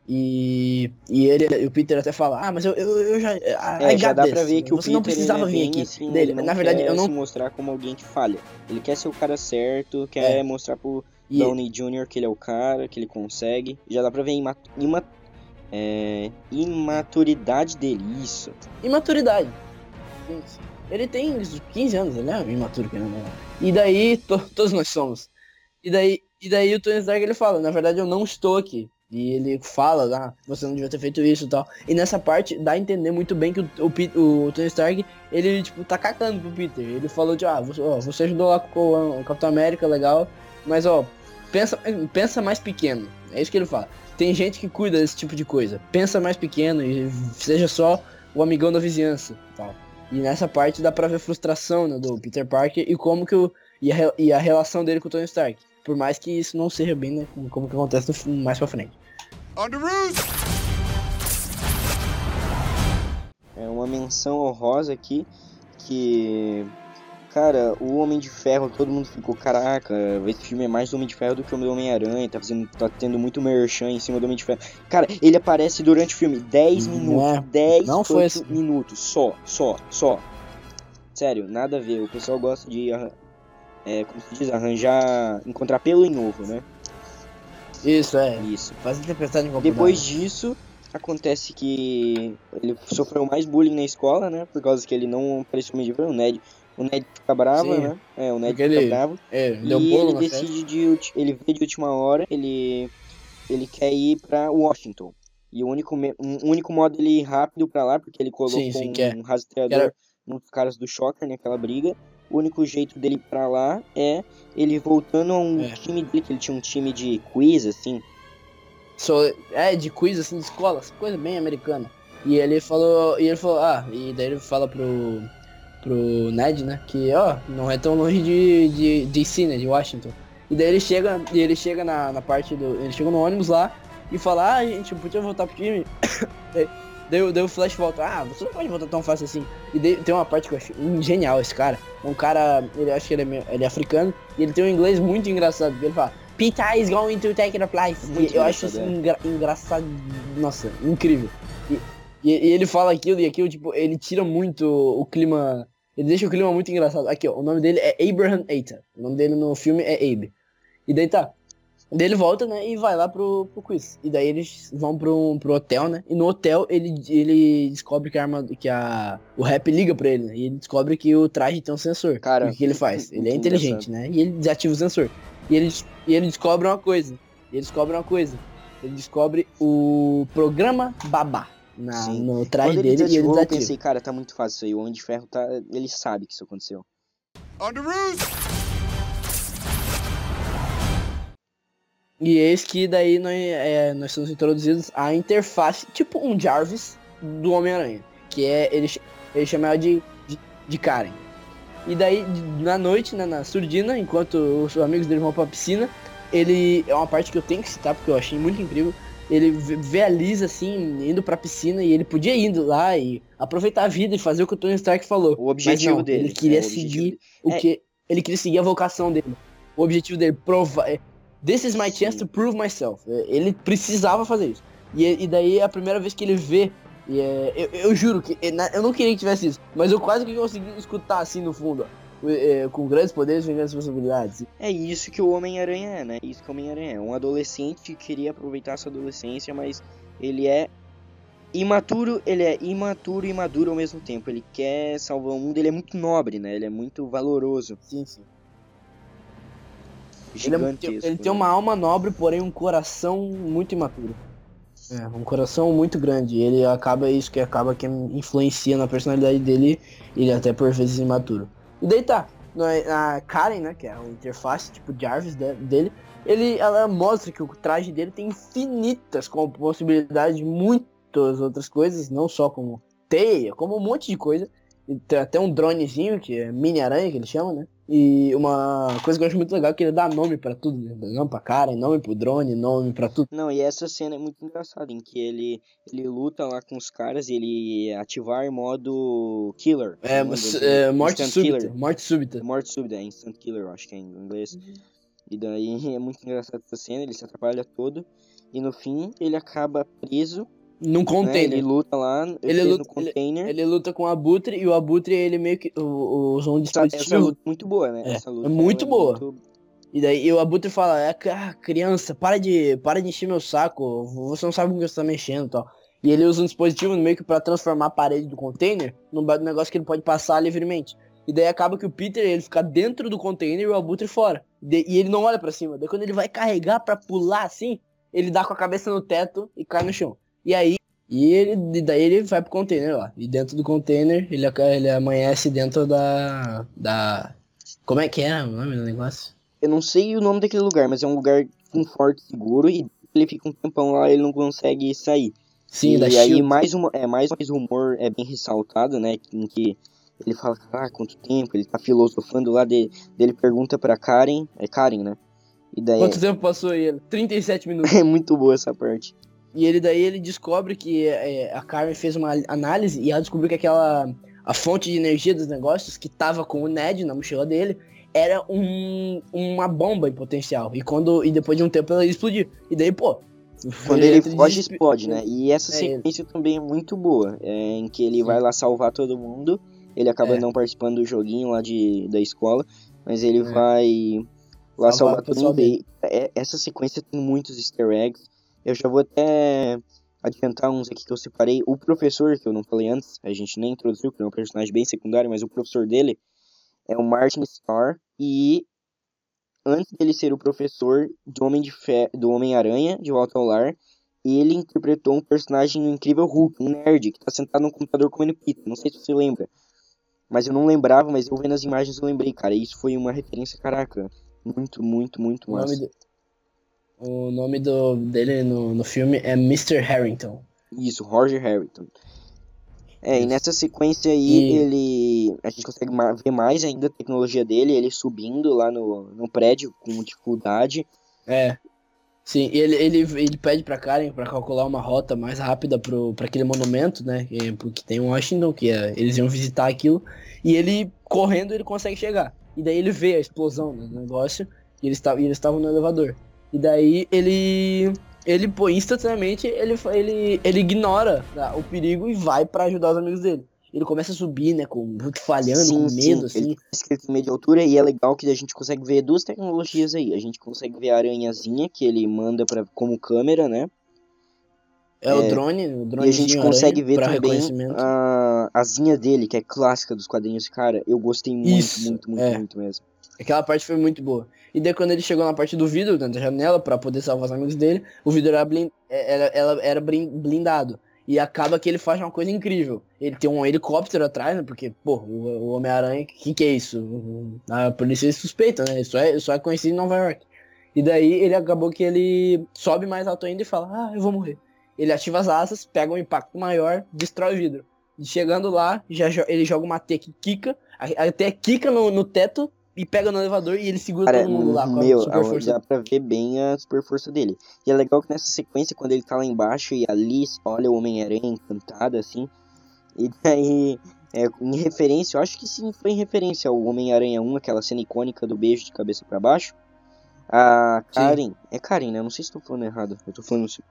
E, e ele, o Peter até fala, ah, mas eu, eu, eu já.
É,
I
já dá pra ver que o
Você
Peter
não precisava
é
vir aqui
assim,
dele. Na verdade, eu não.
se mostrar como alguém que falha. Ele quer ser o cara certo, quer
É.
mostrar pro
E,
Downey Jr. que ele é o cara, que ele consegue. Já dá pra ver a ima ima é, imaturidade dele, isso.
imaturidade. Sim. Ele tem 15 anos, ele é imaturo que não é. E daí, to- todos nós somos. E daí, e daí o Tony Stark ele fala, na verdade eu não estou aqui. E ele fala, ah, você não devia ter feito isso e tal. E nessa parte dá a entender muito bem que o, o, o Tony Stark, ele, tipo, tá cagando pro Peter. Ele falou de, ah, você, ó, você ajudou lá com o, o Capitão América, legal. Mas, ó, pensa, pensa mais pequeno. É isso que ele fala. Tem gente que cuida desse tipo de coisa. Pensa mais pequeno e seja só o amigão da vizinhança tal. E nessa parte dá pra ver a frustração né, do Peter Parker e como que o. E a, e a relação dele com o Tony Stark. Por mais que isso não seja bem, né? Como, que acontece no filme mais pra frente.
On the roof!
É uma menção honrosa aqui que. Cara, o Homem de Ferro, todo mundo ficou, caraca, esse filme é mais do Homem de Ferro do que o do Homem-Aranha, tá, fazendo, tá tendo muito merchan em cima do Homem de Ferro. Cara, ele aparece durante o filme 10
Não
minutos,
é-
10
não foi assim.
minutos, só, só, só. Sério, nada a ver. O pessoal gosta de, é, como se diz, arranjar, encontrar pelo em ovo, né?
Isso, é.
Isso.
Faz interpretar em computador.
Depois disso, acontece que ele sofreu mais bullying na escola, né? Por causa que ele não apareceu meio de o Ned. O Ned fica bravo,
Sim.
né? É, o Ned
Porque
fica
ele-
bravo.
É, deu
e
bolo
ele decide de ele vê de última hora, ele ele quer ir pra Washington. E o único um único modo dele ir rápido pra lá, porque ele colocou
Sim, sim, que é-
um rastreador
era-
nos caras do Shocker naquela briga. O único jeito dele ir pra lá é ele voltando a um
É.
time dele, que ele tinha um time de quiz, assim.
So- é, de quiz, assim, de escola, coisa bem americana. E ele falou, e ele falou, ah, e daí ele fala pro, pro Ned, né, que, ó, não é tão longe de, de DC, né, de Washington. E daí ele chega, e ele chega na, na parte do, ele chega no ônibus lá e fala, ah, gente, podia voltar pro time. daí, daí, o- daí o Flash volta, ah, você não pode voltar tão fácil assim. E daí, tem uma parte que eu acho genial esse cara. É um cara, ele acho que ele é, meio- ele é africano, e ele tem um inglês muito engraçado, ele fala, Peter is going to take the place.
Muito
E eu acho isso
engraçado,
engra- engraçado, nossa, incrível. E, e, e ele fala aquilo e aquilo, tipo, ele tira muito o clima, ele deixa o clima muito engraçado. Aqui, ó, o nome dele é Abraham Eita. O nome dele no filme é Abe. E daí tá. Daí ele volta, né, e vai lá pro, pro quiz. E daí eles vão pro, pro hotel, né? E no hotel ele, ele descobre que a arma, que a, o rap liga pra ele, né? E ele descobre que o traje tem um sensor.
Cara,
o que ele faz? Ele é inteligente, né? E ele desativa o sensor. E ele, e ele descobre uma coisa. E ele descobre uma coisa. Ele descobre o programa Babá na,
Sim.
no
Quando ele
dele e ele
desativou, eu
desativa.
pensei, cara, tá muito fácil isso aí. O Homem de Ferro tá. Ele sabe que isso aconteceu.
On the roof!
E eis que daí nós, é, nós somos introduzidos à interface, tipo um Jarvis do Homem-Aranha. Que é. Ele, ele chama ela de, de, de Karen. E daí, na noite, né, na surdina, enquanto os amigos dele vão pra piscina, ele. É uma parte que eu tenho que citar porque eu achei muito incrível. Ele vê a Liz assim, indo pra piscina, e ele podia ir indo lá e aproveitar a vida e fazer o que o Tony Stark falou.
O objetivo
não,
dele.
Ele queria
é, o
seguir
dele.
o
É.
que. Ele queria seguir a vocação dele. O objetivo dele, provar. é, This is my chance
Sim.
to prove myself. É, Ele precisava fazer isso. E, e daí é a primeira vez que ele vê. e é, eu, eu juro que é, eu não queria que tivesse isso, mas eu quase que consegui escutar assim no fundo, ó. É, com grandes poderes vem grandes responsabilidades.
É isso que o Homem-Aranha é, né? Isso que o Homem-Aranha é. Um adolescente que queria aproveitar sua adolescência, mas ele é imaturo, ele é imaturo e maduro ao mesmo tempo. Ele quer salvar o mundo, ele é muito nobre, né? Ele é muito valoroso,
Sim, sim. Ele, é muito- ele tem
né?
uma alma nobre, porém um coração muito imaturo. É, um coração muito grande. Ele acaba isso que acaba que influencia na personalidade dele, ele é até por vezes imaturo. E daí tá, no- a Karen, né, que é a interface, tipo Jarvis de- dele, ele, ela mostra que o traje dele tem infinitas possibilidades de muitas outras coisas, não só como teia, como um monte de coisa. E tem até um dronezinho, que é mini-aranha, que ele chama, né? E uma coisa que eu acho muito legal é que ele dá nome pra tudo, né? Dá Nome pra cara, nome pro drone, nome pra tudo.
Não, e essa cena é muito engraçada, em que ele, ele luta lá com os caras e ele ativar modo killer.
É, é, morte
instant
súbita.
killer.
Morte súbita.
Morte súbita, é instant killer, eu acho que é em inglês.
Uhum.
E daí é muito engraçado essa cena, ele se atrapalha todo. E no fim ele acaba preso.
Num
né?
container.
Ele luta lá,
Ele luta-
no container.
Ele luta com o Abutre e o Abutre, ele meio que o- usou um
Essa, essa
dispositivo.
luta é muito boa, né?
É,
essa luta
é muito
ela
boa.
muito-
E daí e o Abutre fala, é, ah, criança, para de, para de encher meu saco, você não sabe com o que você tá mexendo e tal. E ele usa um dispositivo meio que pra transformar a parede do container num negócio que ele pode passar livremente. E daí acaba que o Peter, ele fica dentro do container e o Abutre fora. E ele não olha pra cima. Daí quando ele vai carregar pra pular assim, ele dá com a cabeça no teto e cai no chão. E aí, e ele, e daí ele vai pro container lá. E dentro do container, ele, ele amanhece dentro da, da... Como é que é o nome do negócio?
Eu não sei o nome daquele lugar, mas é um lugar com forte seguro e ele fica um tempão lá e ele não consegue sair.
Sim,
e
da
aí
Shield.
mais uma, é, mais mais rumor é bem ressaltado, né? Em que ele fala, ah, quanto tempo, ele tá filosofando lá, de, dele pergunta pra Karen, é Karen, né? E daí
Quanto tempo passou aí? ele? 37 minutos.
é muito boa essa parte.
E ele daí ele descobre que é, a Karen fez uma análise e ela descobriu que aquela a fonte de energia dos negócios que tava com o Ned na mochila dele era um, uma bomba em potencial. E quando e depois de um tempo ela explodiu. E daí, pô,
Quando ele foge, explode, né? E essa
É, ele-
sequência também é muito boa, é, em que ele vai lá salvar todo mundo Ele acaba
É.
não participando do joguinho lá de, da escola, mas ele
É.
vai lá
Salvar
salvar todo mundo. É, essa sequência tem muitos easter eggs. Eu já vou até adiantar uns aqui que eu separei. O professor, que eu não falei antes, a gente nem introduziu, que é um personagem bem secundário, mas o professor dele é o Martin Starr. E antes dele ser o professor do Homem de Fe... do Homem-Aranha, de Volta ao Lar, ele interpretou um personagem no Incrível Hulk, um nerd, que tá sentado no computador comendo pizza. Não sei se você lembra. Mas eu não lembrava, mas eu vendo as imagens eu lembrei, cara. Isso foi uma referência, caraca. Muito, muito, muito
O nome,
massa.
do, o nome do, dele no, no filme é Mr. Harrington.
Isso, Roger Harrington. É, e nessa sequência aí,
E-
ele. A gente consegue ver mais ainda a tecnologia dele, ele subindo lá no, no prédio com dificuldade.
É. Sim, e ele, ele, ele pede pra Karen pra calcular uma rota mais rápida pro, pra aquele monumento, né? Que, porque tem um Washington, que é, eles iam visitar aquilo. E ele, correndo, ele consegue chegar. E daí ele vê a explosão né, do negócio. E eles estavam no elevador. E daí ele. Ele, pô, instantaneamente, ele, ele, ele ignora tá, o perigo e vai pra ajudar os amigos dele. Ele começa a subir, né? Com falhando, com medo, assim.
Ele tem medo de altura e é legal que a gente consegue ver duas tecnologias aí. A gente consegue ver a aranhazinha que ele manda pra, como câmera, né?
É, o
É,
drone, o
E
drone
a gente consegue ver também a asinha dele, que é clássica dos quadrinhos. Cara, eu gostei muito,
Isso,
muito, muito,
é.
muito mesmo.
Aquela parte foi muito boa. E daí quando ele chegou na parte do vidro, dentro da janela, pra poder salvar os amigos dele, o vidro era, blin- era, era, era brin- blindado. E acaba que ele faz uma coisa incrível. Ele tem um helicóptero atrás, né? Porque, pô, o, Homem-Aranha, que que é isso? A polícia suspeita, né? Isso é, isso é conhecido em Nova York. E daí ele acabou que ele sobe mais alto ainda e fala, ah, eu vou morrer. Ele ativa as asas, pega um impacto maior, destrói o vidro. E chegando lá, já, ele joga uma T que quica, até quica no, no teto e pega no elevador e ele segura
Cara,
todo mundo lá com
meu,
a super força.
dá pra ver bem a super força dele. E é legal que nessa sequência, quando ele tá lá embaixo e a Liz olha o Homem-Aranha encantada, assim, e daí, é, em referência, eu acho que sim, foi em referência ao Homem-Aranha 1, aquela cena icônica do beijo de cabeça pra baixo. A Karen, é Karen, né? Eu não sei se tô falando errado, eu tô falando assim.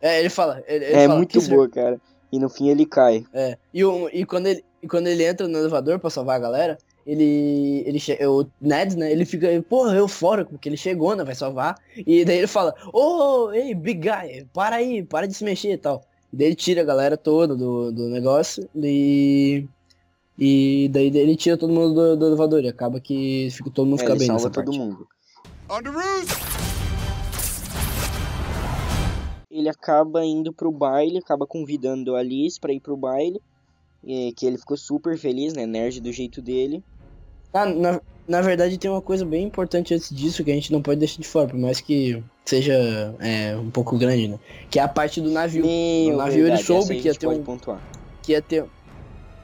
É, ele fala. Ele, ele
É
fala,
muito boa, cara. E no fim ele cai.
É. E, o, e, quando ele, e quando ele entra no elevador pra salvar a galera, ele. ele che- o Ned, né? Ele fica, porra, eufórico, porque ele chegou, né? Vai salvar. E daí ele fala, ô, ei, big guy, para aí, para de se mexer e tal. E daí ele tira a galera toda do, do negócio e. E daí ele tira todo mundo do, do elevador. E acaba que fica, todo mundo
É,
fica
ele
bem
salva
nessa
todo
parte.
mundo.
On the roof!
ele acaba indo pro baile, acaba convidando a Liz pra ir pro baile. E que ele ficou super feliz, né? Nerd do jeito dele.
Ah, na, na verdade tem uma coisa bem importante antes disso que a gente não pode deixar de fora, por mais que seja é, um pouco grande, né? Que é a parte do navio.
Meu,
no navio ele
verdade,
soube
essa aí
que ia ter um-
pontuar.
Que ia ter.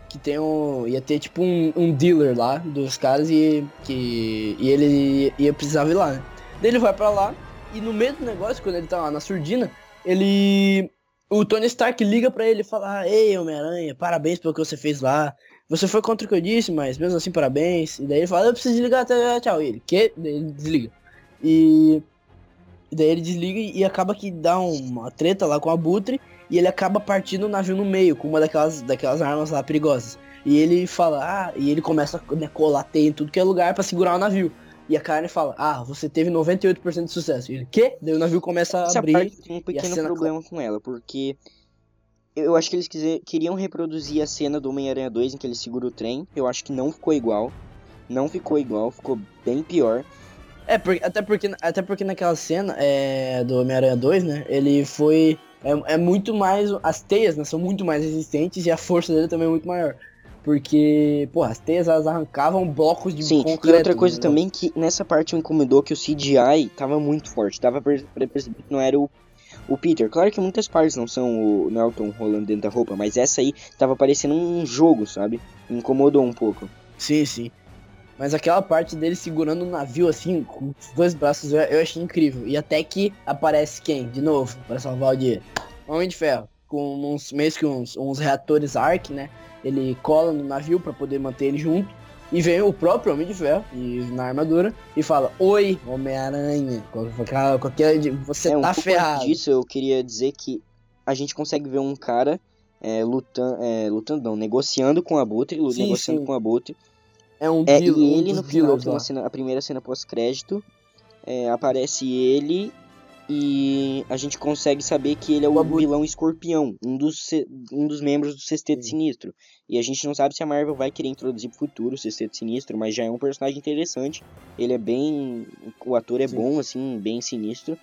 Que tem um. Ia ter tipo um, um dealer lá dos caras e. Que, e ele ia precisar ir lá, né? Daí ele vai pra lá e no meio do negócio, quando ele tá lá na surdina, ele. O Tony Stark liga pra ele e fala, ah, ei, Homem-Aranha, parabéns pelo que você fez lá. Você foi contra o que eu disse, mas mesmo assim, parabéns. E daí ele fala, eu preciso desligar até tchau. E ele, que? Ele desliga. E. Daí ele desliga e acaba que dá uma treta lá com a Butre e ele acaba partindo o navio no meio com uma daquelas, daquelas armas lá perigosas. E ele fala, ah, e ele começa a né, colar teia em tudo que é lugar pra segurar o navio. E a Karen fala, ah, você teve 98% de sucesso. E ele, quê? Daí o navio começa a
Essa
abrir.
parte tem um pequeno
cena
problema com ela, porque eu acho que eles quiser, queriam reproduzir a cena do Homem-Aranha 2 em que ele segura o trem. Eu acho que não ficou igual. Não ficou igual, ficou bem pior.
É, por- até, porque, até porque naquela cena é, do Homem-Aranha 2, né? Ele foi. É, é muito mais. As teias, né? São muito mais resistentes e a força dele também é muito maior. Porque, pô, as teias elas arrancavam blocos de
Sim,
concreto.
e outra coisa
né?
também que nessa parte me incomodou que o CGI tava muito forte. Dava pra perceber que não era o, o Peter. Claro que muitas partes não são o Nelton rolando dentro da roupa, mas essa aí tava parecendo um jogo, sabe? Me incomodou um pouco.
Sim, sim. Mas aquela parte dele segurando o navio assim, com os dois braços, eu, eu achei incrível. E até que aparece quem? De novo, pra salvar o dia. Homem de Ferro. Com uns meio que uns, uns reatores ARC, né? Ele cola no navio pra poder manter ele junto. E vem o próprio Homem de Ferro, e, na armadura, e fala: Oi, Homem-Aranha. Aquela de- Você
é, um
tá ferrado.
antes disso, eu queria dizer que a gente consegue ver um cara é, lutando, é, lutando não, negociando com o Abutre,
Sim,
negociando
sim.
com o Abutre.
É um
É,
vil-
e
um
ele
dos
no final tem cena, a primeira cena pós-crédito, é, aparece ele e a gente consegue saber que ele é o, vilão escorpião, um dos, um dos membros do Sexteto. Sinistro. E a gente não sabe se a Marvel vai querer introduzir pro futuro o Sexteto Sinistro, mas já é um personagem interessante. Ele é bem. O ator é
Sim.
bom, assim, bem sinistro.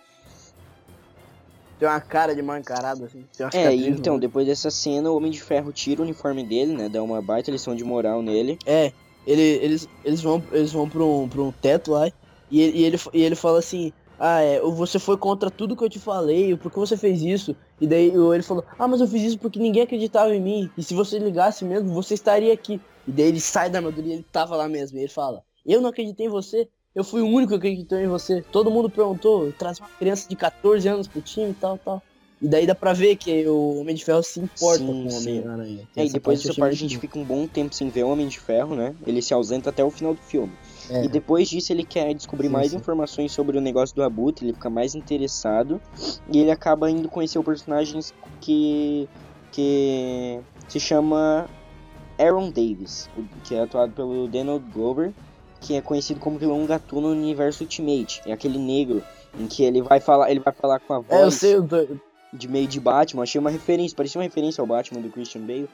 Tem uma cara de mal encarada, assim.
É, então, depois dessa cena, o Homem de Ferro tira o uniforme dele, né? Dá uma baita lição de moral nele.
É, ele, eles, eles vão, eles vão pra, um, pra um teto lá e ele, e, ele, e ele fala assim, ah, é, você foi contra tudo que eu te falei, por que você fez isso? E daí ele falou, ah, mas eu fiz isso porque ninguém acreditava em mim, e se você ligasse mesmo, você estaria aqui. E daí ele sai da armadura e ele tava lá mesmo, e ele fala, eu não acreditei em você, eu fui o único que acreditou em você. Todo mundo perguntou, traz uma criança de 14 anos pro time e tal, tal. E daí dá pra ver que o Homem de Ferro se importa
Sim,
com o. Homem-Aranha.
É, e depois dessa parte a gente fica um bom tempo sem ver o Homem de Ferro, né? Ele se ausenta até o final do filme.
É.
E depois disso ele quer descobrir
Sim,
mais
sim.
informações sobre o negócio do Abutre, ele fica mais interessado. E ele acaba indo conhecer o personagem que. que se chama Aaron Davis, que é atuado pelo Donald Glover, que é conhecido como vilão gatuno no universo Ultimate. É aquele negro em que ele vai falar, ele vai falar com a voz
É, eu sei, eu tô,
de meio de Batman. Achei uma referência, parecia uma referência ao Batman do Christian Bale.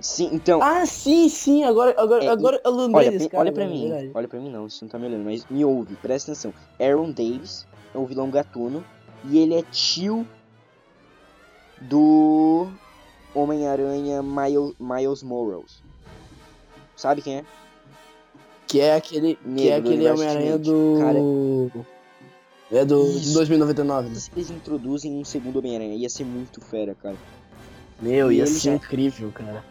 Sim, então,
Ah, sim, sim, agora, agora,
É,
agora eu lembrei
olha,
cara.
olha pra
agora,
mim,
é verdade.
olha pra mim não, você não tá me olhando, mas me ouve, presta atenção. Aaron Davis é o vilão gatuno e ele é tio do Homem-Aranha Miles, Miles Morales. Sabe quem é?
Que é aquele, que é aquele Homem-Aranha do... É do
Isso.
2099, né?
Se eles introduzem um segundo Homem-Aranha, ia ser muito fera, cara.
Meu,
E
ia ser
já-
incrível, cara.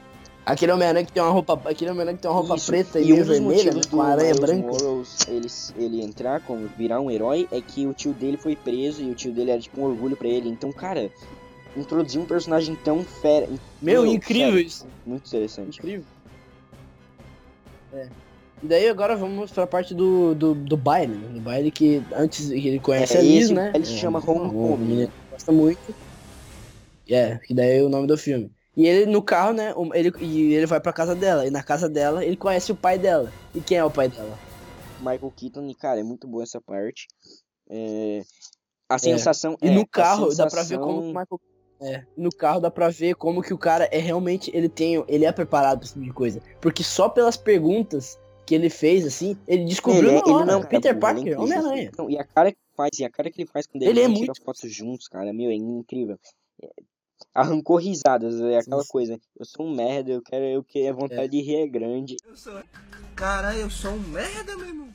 Aquele Homem-Aranha que tem uma roupa, aquele Homem-Aranha que tem uma roupa
Isso.
preta e,
e um
vermelha, né, com aranha branca.
Morales ele, ele entrar, como virar um herói, é que o tio dele foi preso e o tio dele era tipo um orgulho pra ele. Então, cara, introduzir um personagem tão fera.
Meu, incrível
sério,
isso.
Muito interessante.
Incrível. É. E daí agora vamos pra parte do, do, do baile, né? Do baile que antes ele conhece
É,
a Liz,
esse
né?
baile se
É,
chama
um-
Homecoming,
gosta muito. É, que daí é o nome do filme. E ele no carro, né? Ele, e ele vai pra casa dela. E na casa dela ele conhece o pai dela. E quem é o pai dela?
Michael Keaton, e cara, é muito boa essa parte. É, A sensação.
E
é,
no
a
carro dá pra ver como que o
sensação-
Michael. É, no carro dá pra ver como que o cara é realmente. Ele tem. Ele é preparado pra esse tipo de coisa. Porque só pelas perguntas que ele fez, assim, ele descobriu
Ele, é- ele
hora.
não é cara
Peter
é
Parker. Homem-Aranha.
E a cara que faz, e a cara que ele faz quando ele,
Ele é
tira
muito-
fotos juntos, cara, meu, é incrível. É, Arrancou risadas, é aquela
sim.
coisa. Eu sou um merda, eu quero, eu quero, a vontade de rir é grande.
Cara, eu sou um merda, meu irmão.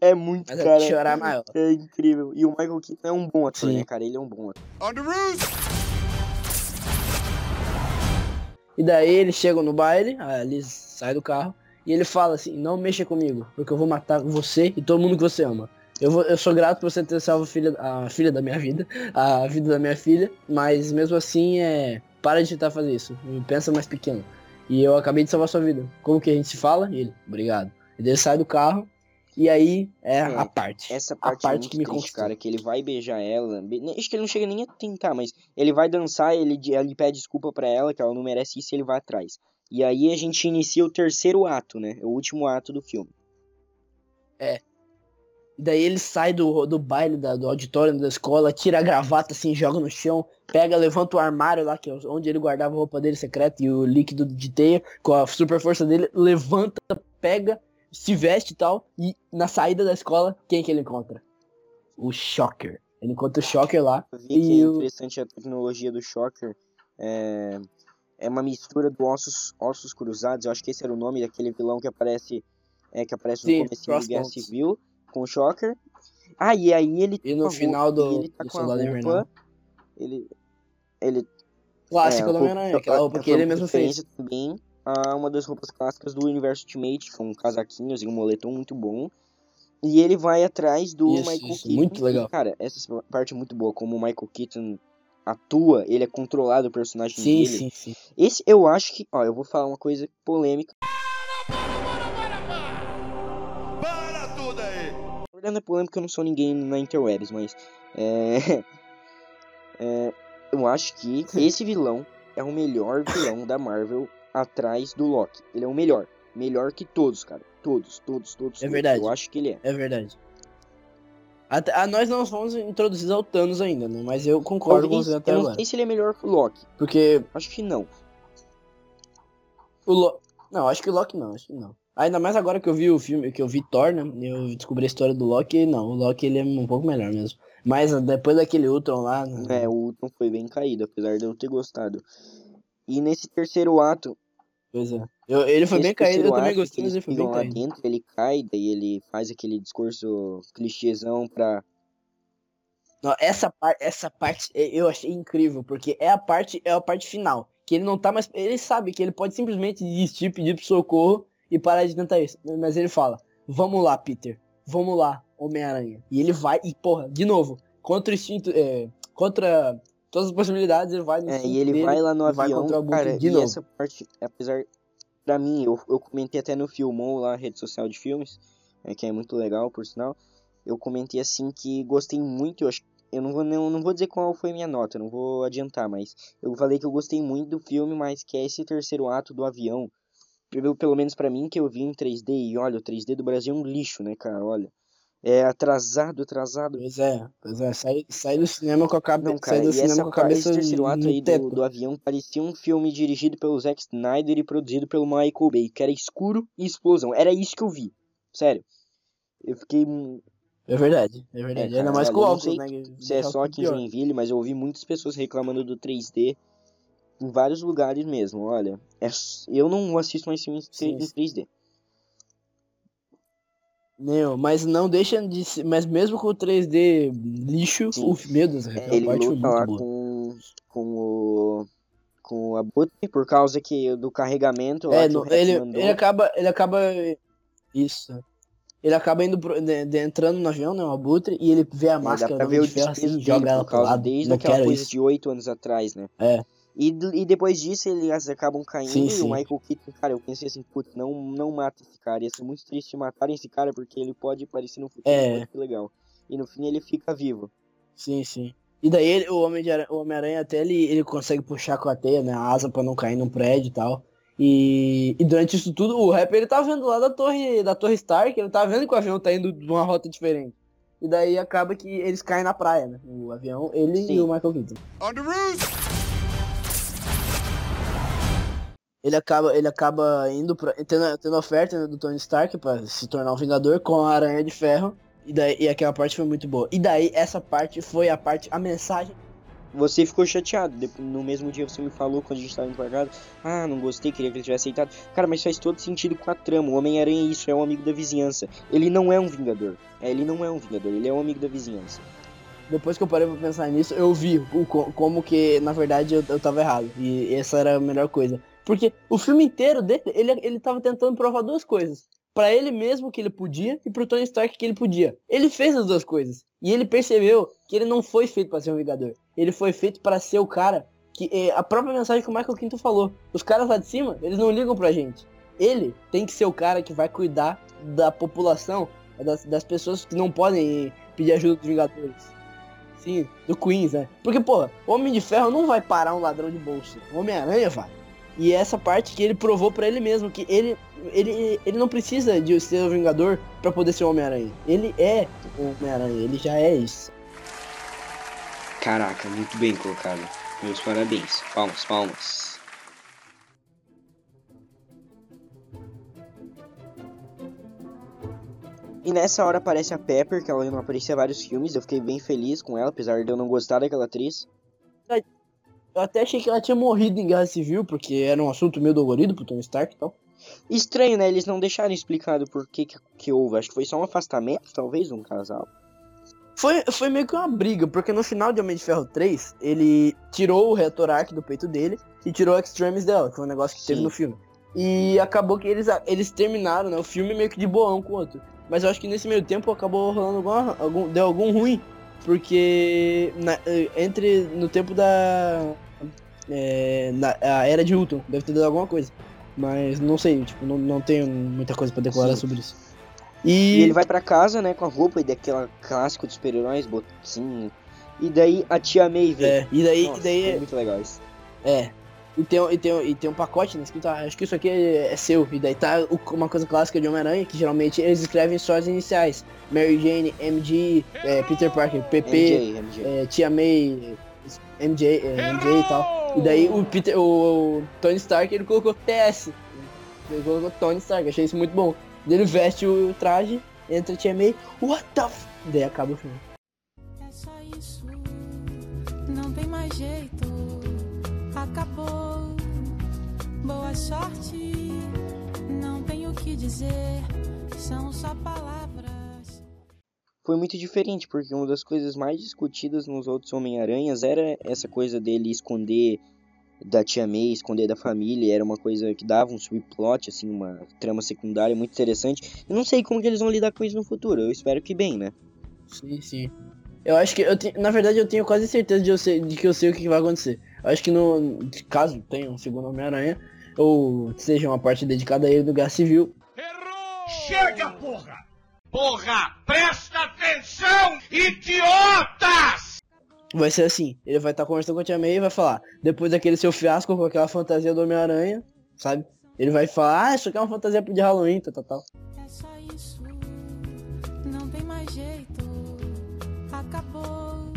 É muito,
Mas é
cara.
chorar maior.
É incrível. E o Michael Keaton é um bom ator,
Sim.
né, cara? Ele é um bom ator.
On the roof!
E daí eles chegam no baile, a Liz sai do carro e ele fala assim: Não mexa comigo, porque eu vou matar você e todo mundo que você ama. Eu, vou, eu sou grato por você ter salvo a filha, a filha da minha vida, a vida da minha filha, mas mesmo assim é. Para de tentar fazer isso. Pensa mais pequeno. E eu acabei de salvar sua vida. Como que a gente se fala? E ele, obrigado. E ele sai do carro e aí é,
É,
a parte.
Essa
a
parte, é
parte
muito
que me
triste, cara, que ele vai beijar ela. Acho que ele não chega nem a tentar, mas ele vai dançar, ele, ele pede desculpa pra ela, que ela não merece isso, e ele vai atrás. E aí a gente inicia o terceiro ato, né? O último ato do filme.
E daí ele sai do, do baile, da- do auditório da escola, tira a gravata assim, joga no chão, pega, levanta o armário lá, que é onde ele guardava a roupa dele secreta e o líquido de teia, com a super força dele, levanta, pega, se veste e tal, e na saída da escola, quem que ele encontra? O Shocker. Ele encontra o Shocker lá.
Eu vi que
E
é
o-
interessante a tecnologia do Shocker. É, é uma mistura do Ossos, Ossos Cruzados. Eu acho que esse era o nome daquele vilão que aparece, é, que aparece no
Sim,
começo do Guerra. Civil, com o Shocker. Ah, e aí ele
E
tá
no
com a
final do-
ele tá
do
com
Soldado. Invernal.
Ele, ele
Clássico
É,
do Homem-Aranha, aquela roupa
é,
que ele
foi
mesmo fez.
também a uma das roupas clássicas do universo Ultimate, com casaquinhos e um moletom muito bom. E ele vai atrás do
Isso,
Michael
isso,
Keaton.
muito
e,
legal.
cara, essa parte é muito boa, como o Michael Keaton atua, ele é controlado o personagem
Sim,
dele.
sim, sim.
Esse eu acho que, ó, eu vou falar uma coisa polêmica.
Para tudo aí!
Na verdade não é polêmica, eu não sou ninguém na interwebs, mas é, é, eu acho que esse vilão é o melhor vilão da Marvel atrás do Loki. Ele é o melhor. Melhor que todos, cara. Todos, todos, todos.
É
todos.
verdade.
Eu acho que ele é.
É verdade. Até, a nós não fomos introduzidos ao Thanos ainda, né? Mas eu concordo com você até
eu não
agora.
sei se ele é melhor que o Loki.
Porque
Acho que não.
o Loki. Não, acho que o Loki não, acho que não. Ainda mais agora que eu vi o filme, que eu vi Thor, né? Eu descobri a história do Loki, não, o Loki ele é um pouco melhor mesmo. Mas depois daquele Ultron lá, né?
É, o Ultron foi bem caído, apesar de eu ter gostado. E nesse terceiro ato,
Pois é. Eu- ele foi
nesse
bem caído, eu também gostei, mas ele foi bem
lá
caído.
dentro, ele cai, daí ele faz aquele discurso clichêzão pra...
Não, essa, par essa parte eh, eu achei incrível, porque é a parte, é a parte final. Que ele não tá mais. Ele sabe que ele pode simplesmente desistir, pedir pro socorro e parar de tentar isso. Mas ele fala, vamos lá, Peter. Vamos lá, Homem-Aranha. E ele vai, e porra, de novo, contra o instinto. é, contra todas as possibilidades, ele vai no
É, e ele
dele
vai lá no
vai
avião, cara,
de
e
novo.
essa parte, apesar... Pra mim, eu, eu comentei até no Filmou, lá, rede social de filmes, é, que é muito legal, por sinal. Eu comentei assim que gostei muito, eu acho eu não vou, não, não vou dizer qual foi a minha nota, não vou adiantar, mas eu falei que eu gostei muito do filme, mas que é esse terceiro ato do avião. Pelo, pelo menos pra mim, que eu vi em 3D, e olha, o 3D do Brasil é um lixo, né, cara, olha. É atrasado, atrasado.
Pois é, pois é, sai, sai do cinema com a cabeça.
Não, cara,
sai do cinema com a cabeça
esse terceiro ato aí do, do avião parecia um filme dirigido pelo Zack Snyder e produzido pelo Michael Bay, que era escuro e explosão. Era isso que eu vi, sério. Eu fiquei
É verdade, é verdade.
É,
Ainda mais com o óculos, né?
se é
o
só aqui em. Joinville, mas eu ouvi muitas pessoas reclamando do 3D em vários lugares mesmo. Olha, é eu não assisto mais filmes em
sim.
3D.
Não, mas não deixa de ser. Mas mesmo com o 3D lixo,
Sim.
o meu Deus,
É, ele
parte
luta
muito
lá com, com o com o Abutre por causa que do carregamento
É, no- ele, ele acaba. Ele acaba. Isso. Ele acaba indo pro- de- de- entrando no avião, né? O Abutre, e ele vê a
É, dá
máscara
pra ver o
de Ferro assim, joga ela pro lado.
desde aquela coisa
isso.
de oito anos atrás, né?
É.
E, e depois disso eles acabam caindo
Sim,
e
sim.
o Michael Keaton, cara, eu pensei assim, putz, não, não mata esse cara. Ia ser muito triste matarem esse cara porque ele pode aparecer no futuro,
É.
ser legal. E no fim ele fica vivo.
Sim, sim. E daí ele- o Homem Homem-Aranha até ele, ele consegue puxar com a teia, né? A asa pra não cair num prédio e tal. E, e durante isso tudo, o rapper ele tá vendo lá da torre, da torre Stark, ele tá vendo que o avião tá indo de uma rota diferente. E daí acaba que eles caem na praia, né? O avião, ele
Sim.
e o Michael Keaton.
On the roof!
Ele acaba, ele acaba indo pra, tendo, tendo oferta né, do Tony Stark pra se tornar um Vingador com a Aranha de Ferro. E, daí, e aquela parte foi muito boa. E daí, essa parte foi a parte, a mensagem
Você ficou chateado. No mesmo dia você me falou quando a gente tava indo pra casa. Ah, não gostei, queria que ele tivesse aceitado. Cara, mas faz todo sentido com a trama. O Homem-Aranha é isso, é um amigo da vizinhança. Ele não é um Vingador. É, ele não é um Vingador, ele é um amigo da vizinhança.
Depois que eu parei pra pensar nisso, eu vi o, co- como que, na verdade, eu, eu tava errado. E essa era a melhor coisa. Porque o filme inteiro dele, ele, ele tava tentando provar duas coisas. Pra ele mesmo que ele podia e pro Tony Stark que ele podia. Ele fez as duas coisas. E ele percebeu que ele não foi feito pra ser um Vingador. Ele foi feito pra ser o cara que... é, a própria mensagem que o Michael Quinto falou. Os caras lá de cima, eles não ligam pra gente. Ele tem que ser o cara que vai cuidar da população, das, das pessoas que não podem pedir ajuda dos Vingadores. Sim, do Queens, né? Porque, o Homem de Ferro não vai parar um ladrão de bolsa. Homem-Aranha vai. E é essa parte que ele provou pra ele mesmo, que ele, ele, ele não precisa de ser o Vingador pra poder ser o Homem-Aranha. Ele é o Homem-Aranha, ele já é isso.
Caraca, muito bem colocado. Meus parabéns. Palmas, palmas. E nessa hora aparece a Pepper, que ela não aparecia em vários filmes. Eu fiquei bem feliz com ela, apesar de eu não gostar daquela atriz.
Eu até achei que ela tinha morrido em Guerra Civil, porque era um assunto meio dolorido pro Tony Stark e tal.
Estranho, né? Eles não deixaram explicado por que, que, que houve. Acho que foi só um afastamento, talvez, de um casal.
Foi, foi meio que uma briga, porque no final de Homem de Ferro 3, ele tirou o reator arc do peito dele e tirou o Extremis dela, que foi um negócio que teve
Sim.
no filme. E acabou que eles, eles terminaram, né, o filme meio que de boão com o outro. Mas eu acho que nesse meio tempo acabou rolando alguma, algum, deu algum ruim, porque na- eh, entre no tempo da é, na, a era de Ultron, deve ter dado alguma coisa. Mas não sei, tipo, não, não tenho muita coisa pra declarar
Sim.
sobre isso.
E
E,
ele vai pra casa, né, com a roupa e daquela clássico de super-heróis, botinho. E daí a tia May vem.
é, e daí,
Nossa,
e daí
foi muito legal isso.
É. E tem, e, tem, e tem um pacote né, escrito, ah, acho que isso aqui é, é seu. E daí tá o- uma coisa clássica de Homem-Aranha, que geralmente eles escrevem só as iniciais. Mary Jane, MG, é, Peter Parker, PP,
MJ, MJ.
é, Tia May, MJ, é, MJ e tal. E daí o Peter, o, o Tony Stark, ele colocou TS. Ele colocou Tony Stark, achei isso muito bom. Daí ele veste o traje, entra Tia May, what the f... Daí acaba o filme.
É só isso, não tem mais jeito. Acabou. Boa sorte, não tenho o que dizer. São só palavras.
Foi muito diferente, porque uma das coisas mais discutidas nos outros Homem-Aranhas era essa coisa dele esconder da tia May, esconder da família, era uma coisa que dava um subplot, assim, uma trama secundária muito interessante. Eu não sei como que eles vão lidar com isso no futuro, eu espero que bem, né?
Sim, sim. Eu acho que eu te... na verdade eu tenho quase certeza de, eu ser- de que eu sei o que que vai acontecer. Eu acho que no caso tenha um segundo Homem-Aranha ou seja uma parte dedicada a ele do Guerra Civil,
Chega, porra! Porra! Presta atenção, idiotas!
vai ser assim, ele vai estar conversando com a Tia May e vai falar, depois daquele seu fiasco com aquela fantasia do Homem-Aranha, sabe? Ele vai falar, ah, isso aqui é uma fantasia de Halloween, tal, tal, tal.
É só isso, não tem mais jeito. Acabou.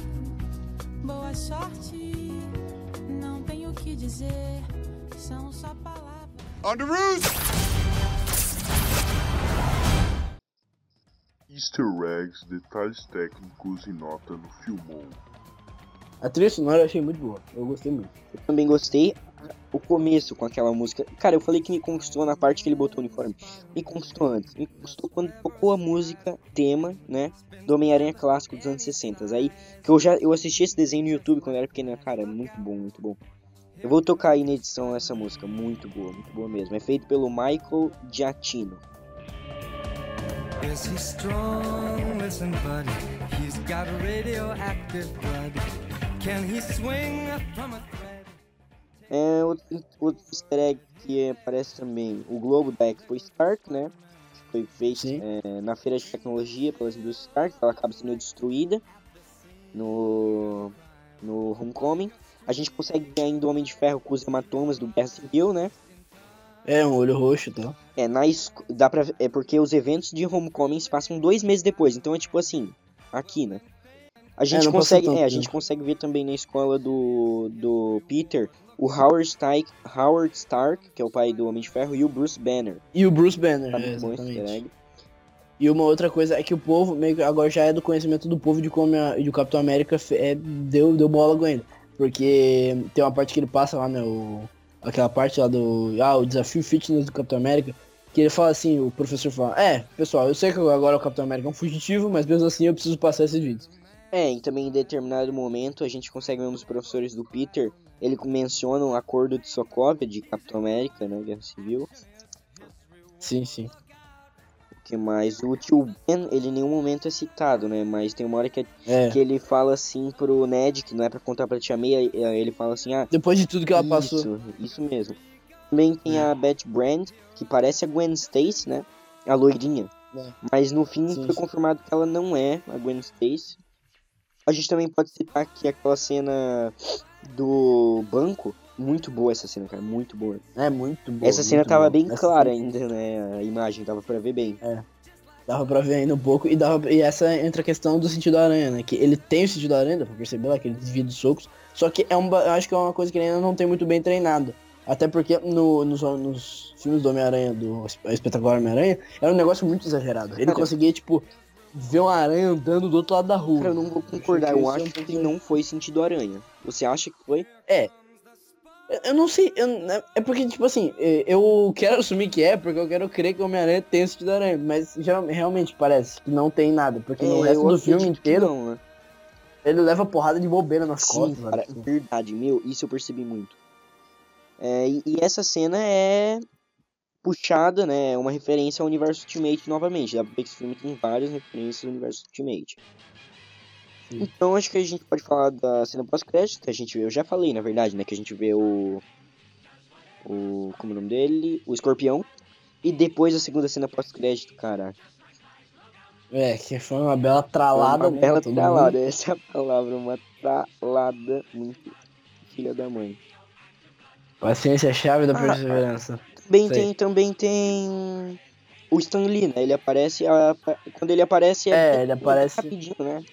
Boa sorte, o que dizer. São só palavras.
On the roof!
Easter eggs, detalhes técnicos e nota no Filmou.
A trilha sonora eu achei muito boa, eu gostei muito.
Eu também gostei o começo com aquela música. Cara, eu falei que me conquistou na parte que ele botou o uniforme. Me conquistou antes. Me conquistou quando tocou a música tema, né? Do Homem-Aranha clássico dos anos 60. Aí que eu já eu assisti esse desenho no YouTube quando eu era pequeno. Cara, muito bom, muito bom. Eu vou tocar aí na edição essa música. Muito boa, muito boa mesmo. É feito pelo Michael Giacchino.
Is he strong? Listen, buddy. He's got radioactive blood. Can he swing from a thread?
É outro, outro easter egg que aparece também. O globo da Expo Stark, né? Que foi feito é, na feira de tecnologia pelas indústrias Stark. Ela acaba sendo destruída no, no Homecoming. A gente consegue ver ainda o Homem de Ferro com os hematomas do Guerra Civil, né?
É, um olho roxo tal.
É, na esco- dá pra, é porque os eventos de Homecoming se passam dois meses depois. Então é tipo assim, aqui, né? A gente
passou
consegue,
tanto
é, a gente consegue ver também na escola do, do Peter o Howard Stark, Howard Stark, que é o pai do Homem de Ferro, e o Bruce Banner.
E o Bruce Banner,
Tá
é,
muito bom esse
exatamente. E uma outra coisa é que o povo, meio que agora já é do conhecimento do povo de como a, de o Capitão América é, deu, deu bola ele. Porque tem uma parte que ele passa lá, né? O, aquela parte lá do. Ah, o desafio fitness do Capitão América. Que ele fala assim, o professor fala, é, pessoal, eu sei que agora o Capitão América é um fugitivo, mas mesmo assim eu preciso passar esses vídeos.
É, e também em determinado momento a gente consegue ver um dos professores do Peter, ele menciona o acordo de Sokovia de Capitão América, né, Guerra Civil.
Sim, sim.
Que mais? O tio Ben, ele em nenhum momento é citado, né, mas tem uma hora que,
É.
que ele fala assim pro Ned, que não é pra contar pra tia May, ele fala assim, ah,
Depois de tudo que ela
isso,
passou.
isso mesmo. Também tem a Beth Brand, que parece a Gwen Stacy, né, a loirinha.
É.
Mas no fim
Sim,
foi
sim.
confirmado que ela não é a Gwen Stacy. A gente também pode citar aqui aquela cena do banco. Muito boa essa cena, cara. Muito boa.
É muito boa.
essa cena tava
boa.
bem
Essa
clara
cena-
ainda, né? A imagem dava pra ver bem.
Dava pra ver ainda um pouco. E, dava, e essa entra a questão do sentido da aranha, né? Que ele tem o sentido da aranha, dá pra perceber lá, que ele desvia dos socos. Só que é um, eu acho que é uma coisa que ele ainda não tem muito bem treinado. Até porque no- nos, nos filmes do Homem-Aranha, do Es- Espetacular Homem-Aranha, era um negócio muito exagerado. Ele
Cara,
conseguia, tipo, ver uma aranha andando do outro lado da rua.
Cara, eu não vou concordar. Eu
é
acho que não foi sentido aranha. Você acha que foi?
Eu- Eu não sei, eu- é porque, tipo assim, eu quero assumir que é, porque eu quero crer que o Homem-Aranha tem o sentido da aranha, mas geral- realmente parece que não tem nada, porque no
É,
resto
eu
do filme inteiro,
Não, né?
ele leva porrada de bobeira nas
Sim,
costas.
cara,
sabe?
verdade, meu, isso eu percebi muito. É, e, e essa cena é puxada, né? É uma referência ao universo Ultimate novamente. Dá pra ver que esse filme tem várias referências ao universo Ultimate.
Sim.
Então acho que a gente pode falar da cena pós-crédito, que a gente vê, eu já falei, na verdade, né? Que a gente vê o. O. Como é o nome dele? O escorpião. E depois a segunda cena pós-crédito, cara.
É, que foi uma bela tralada,
uma
né?
bela tralada,
mundo.
essa é a palavra, uma tralada muito filha da mãe.
Paciência é a chave da
Ah,
perseverança.
Também
Sei.
tem, também tem o Stan Lee, né? Ele aparece, a- quando ele aparece
É,
bem
ele aparece-
rapidinho, né?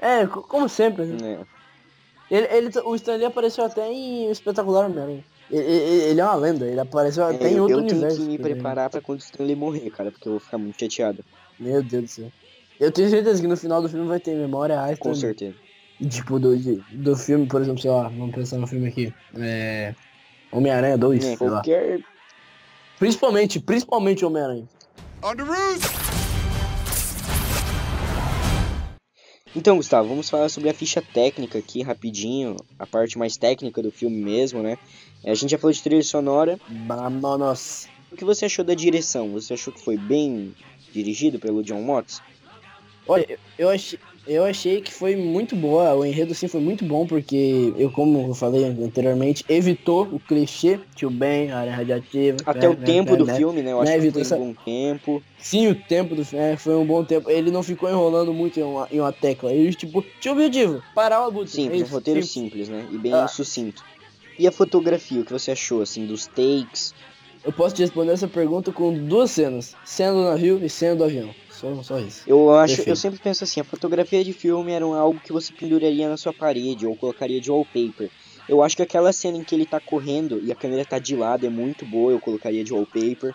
É, co- como sempre. né?
É.
Ele, ele, o Stan Lee apareceu até em Espetacular Homem-Aranha. Ele, ele- é uma lenda, ele apareceu até
É,
em
eu,
outro
eu tenho
universo.
que me
também.
preparar pra quando o Stan Lee morrer, cara, porque eu vou ficar muito chateado.
Meu Deus do céu. Eu tenho certeza que no final do filme vai ter memória Stan
Com certeza.
Tipo, do, de- do filme, por exemplo, sei lá, vamos pensar no filme aqui. É. Homem-Aranha 2,
É,
sei lá.
qualquer
Principalmente, principalmente Homem-Aranha.
On the roof!
Então, Gustavo, vamos falar sobre a ficha técnica aqui rapidinho, a parte mais técnica do filme mesmo, né? A gente já falou de trilha sonora.
Vámonos.
O que você achou da direção? Você achou que foi bem dirigido pelo John Watts?
Olha, eu- eu achei, eu achei que foi muito boa, o enredo sim foi muito bom, porque eu, como eu falei anteriormente, evitou o clichê, tio Ben, área radiativa.
Até o
né,
tempo
né,
do
né.
filme, né? Eu acho que foi um bom tempo.
Sim, o tempo do filme é, foi um bom tempo. Ele não ficou enrolando muito em uma, em uma tecla. Ele, tipo, tinha objetivo, parar o abutre.
Simples,
é
um roteiro
simples.
simples, né? E bem
Ah.
sucinto. E a fotografia, o que você achou, assim, dos takes?
Eu posso te responder essa pergunta com duas cenas, sendo do navio e sendo do avião. Só, só isso.
Eu acho, eu
Perfeito.
sempre penso assim, a fotografia de filme era algo que você penduraria na sua parede ou colocaria de wallpaper. Eu acho que aquela cena em que ele tá correndo e a câmera tá de lado é muito boa, eu colocaria de wallpaper.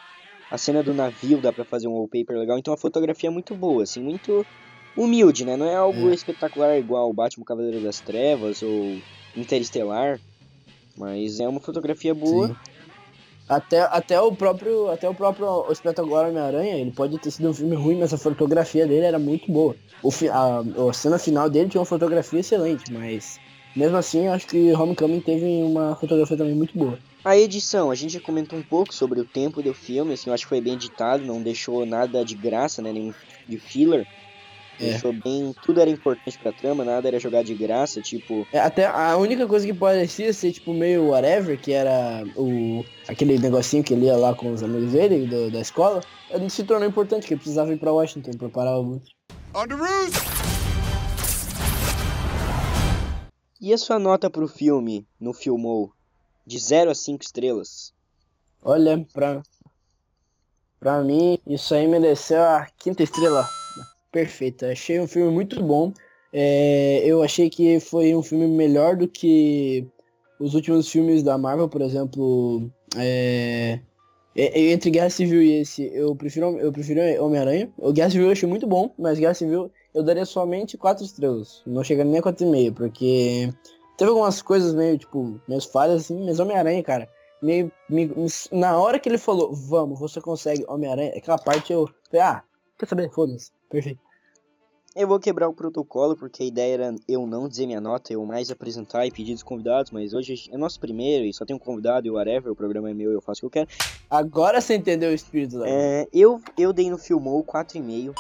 A cena do navio dá pra fazer um wallpaper legal, então a fotografia é muito boa, assim, muito humilde, né? Não é algo
É.
espetacular igual Batman Cavaleiro das Trevas ou Interestelar, mas é uma fotografia boa.
Sim. Até, até o próprio até o próprio Espetacular Homem-Aranha, ele pode ter sido um filme ruim, mas a fotografia dele era muito boa. O, a, a cena final dele tinha uma fotografia excelente, mas mesmo assim eu acho que Homecoming teve uma fotografia também muito boa.
A edição, a gente já comentou um pouco sobre o tempo do filme, assim, eu acho que foi bem editado, não deixou nada de graça, né, nenhum de filler.
É.
Deixou bem, tudo era importante pra trama, nada era jogado de graça, tipo,
É, até a única coisa que parecia ser tipo meio whatever, que era o aquele negocinho que ele ia lá com os amigos dele do- da escola, se tornou importante, que ele precisava ir pra Washington pra parar o
On the roof!
E a sua nota pro filme, no Filmou? De 0 a 5 estrelas?
Olha, pra, pra mim, isso aí mereceu a quinta estrela. Perfeita. Achei um filme muito bom. É, eu achei que foi um filme melhor do que os últimos filmes da Marvel, por exemplo. é, entre Guerra Civil e esse, eu prefiro, eu prefiro Homem-Aranha. O Guerra Civil eu achei muito bom, mas Guerra Civil eu daria somente quatro estrelas. Não chegaria nem a 4,5, porque teve algumas coisas meio, tipo, meio falhas assim, mas Homem-Aranha, cara, meio, me- me- na hora que ele falou, vamos, você consegue Homem-Aranha, aquela parte eu falei, ah, quer saber? Foda-se. Perfeito.
Eu vou quebrar o protocolo, porque a ideia era eu não dizer minha nota, eu mais apresentar e pedir dos convidados, mas hoje é nosso primeiro e só tem um convidado e whatever, o programa é meu eu faço o que eu quero.
Agora você entendeu o espírito da
É, eu, eu dei no Filmou 4,5.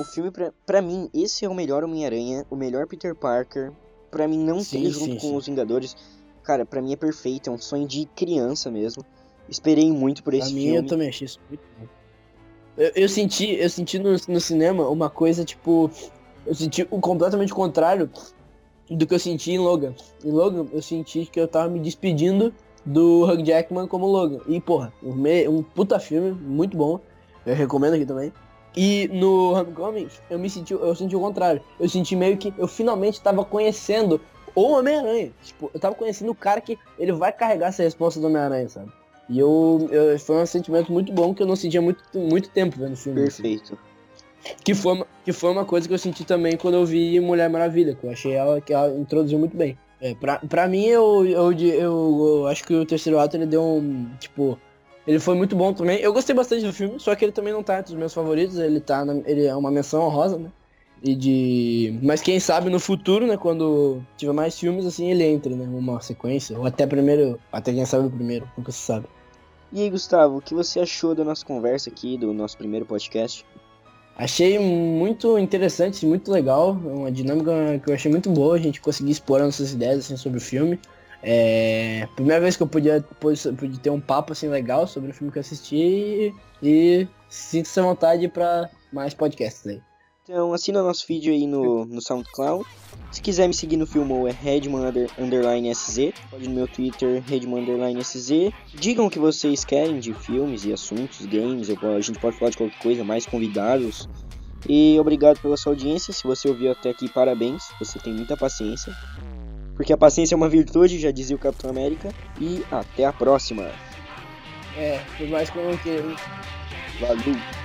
O filme, pra, pra mim, esse é o melhor Homem-Aranha, o melhor Peter Parker. Pra mim, não
Sim,
ter junto
sim,
com
sim.
os Vingadores. Cara, pra mim é perfeito, é um sonho de criança mesmo. Esperei muito por
Pra
esse
mim,
filme.
eu também achei isso muito bom. Eu, eu senti, eu senti no, no cinema uma coisa, tipo, eu senti o completamente contrário do que eu senti em Logan. Em Logan, eu senti que eu tava me despedindo do Hugh Jackman como Logan. E, porra, um, puta filme, muito bom. Eu recomendo aqui também. E no Homecoming, eu me senti, eu senti o contrário. Eu senti meio que eu finalmente tava conhecendo o Homem-Aranha. Tipo, eu tava conhecendo o cara que ele vai carregar essa resposta do Homem-Aranha, sabe? E eu, eu- foi um sentimento muito bom que eu não sentia muito, muito tempo vendo o filme. assim.
Perfeito.
Que foi, uma- que foi uma coisa que eu senti também quando eu vi Mulher Maravilha, que eu achei ela que ela introduziu muito bem. É, pra, pra mim, eu, eu, eu, eu acho que o terceiro ato ele deu um. Tipo. Ele foi muito bom também. Eu gostei bastante do filme, só que ele também não tá entre os meus favoritos. Ele tá. na- ele é uma menção honrosa, né? E de. Mas quem sabe no futuro, né? Quando tiver mais filmes, assim, ele entre, né? Uma sequência. Ou até primeiro. Até quem sabe o primeiro, nunca se sabe.
E aí, Gustavo, o que você achou da nossa conversa aqui, do nosso primeiro podcast?
Achei muito interessante, muito legal, uma dinâmica que eu achei muito boa, a gente conseguir expor nossas ideias assim, sobre o filme. É, primeira vez que eu podia, pude ter um papo assim legal sobre o filme que eu assisti e sinto essa vontade para mais podcasts aí.
Então assina nosso vídeo aí no, no SoundCloud. Se quiser me seguir no Filmou é Redman under, underline SZ. Pode no meu Twitter, Redman underline SZ. Digam o que vocês querem de filmes e assuntos, games. Eu, a gente pode falar de qualquer coisa, mais convidados. E obrigado pela sua audiência. Se você ouviu até aqui, parabéns. Você tem muita paciência. Porque a paciência é uma virtude, já dizia o Capitão América. E até a próxima.
É, por mais que eu não queira.
Valeu!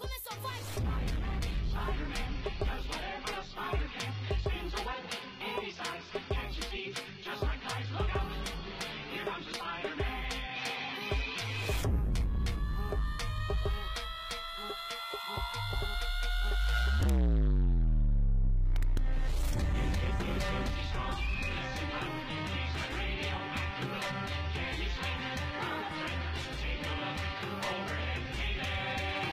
Put me
some vice. Spider-Man does whatever Spider-Man spins away.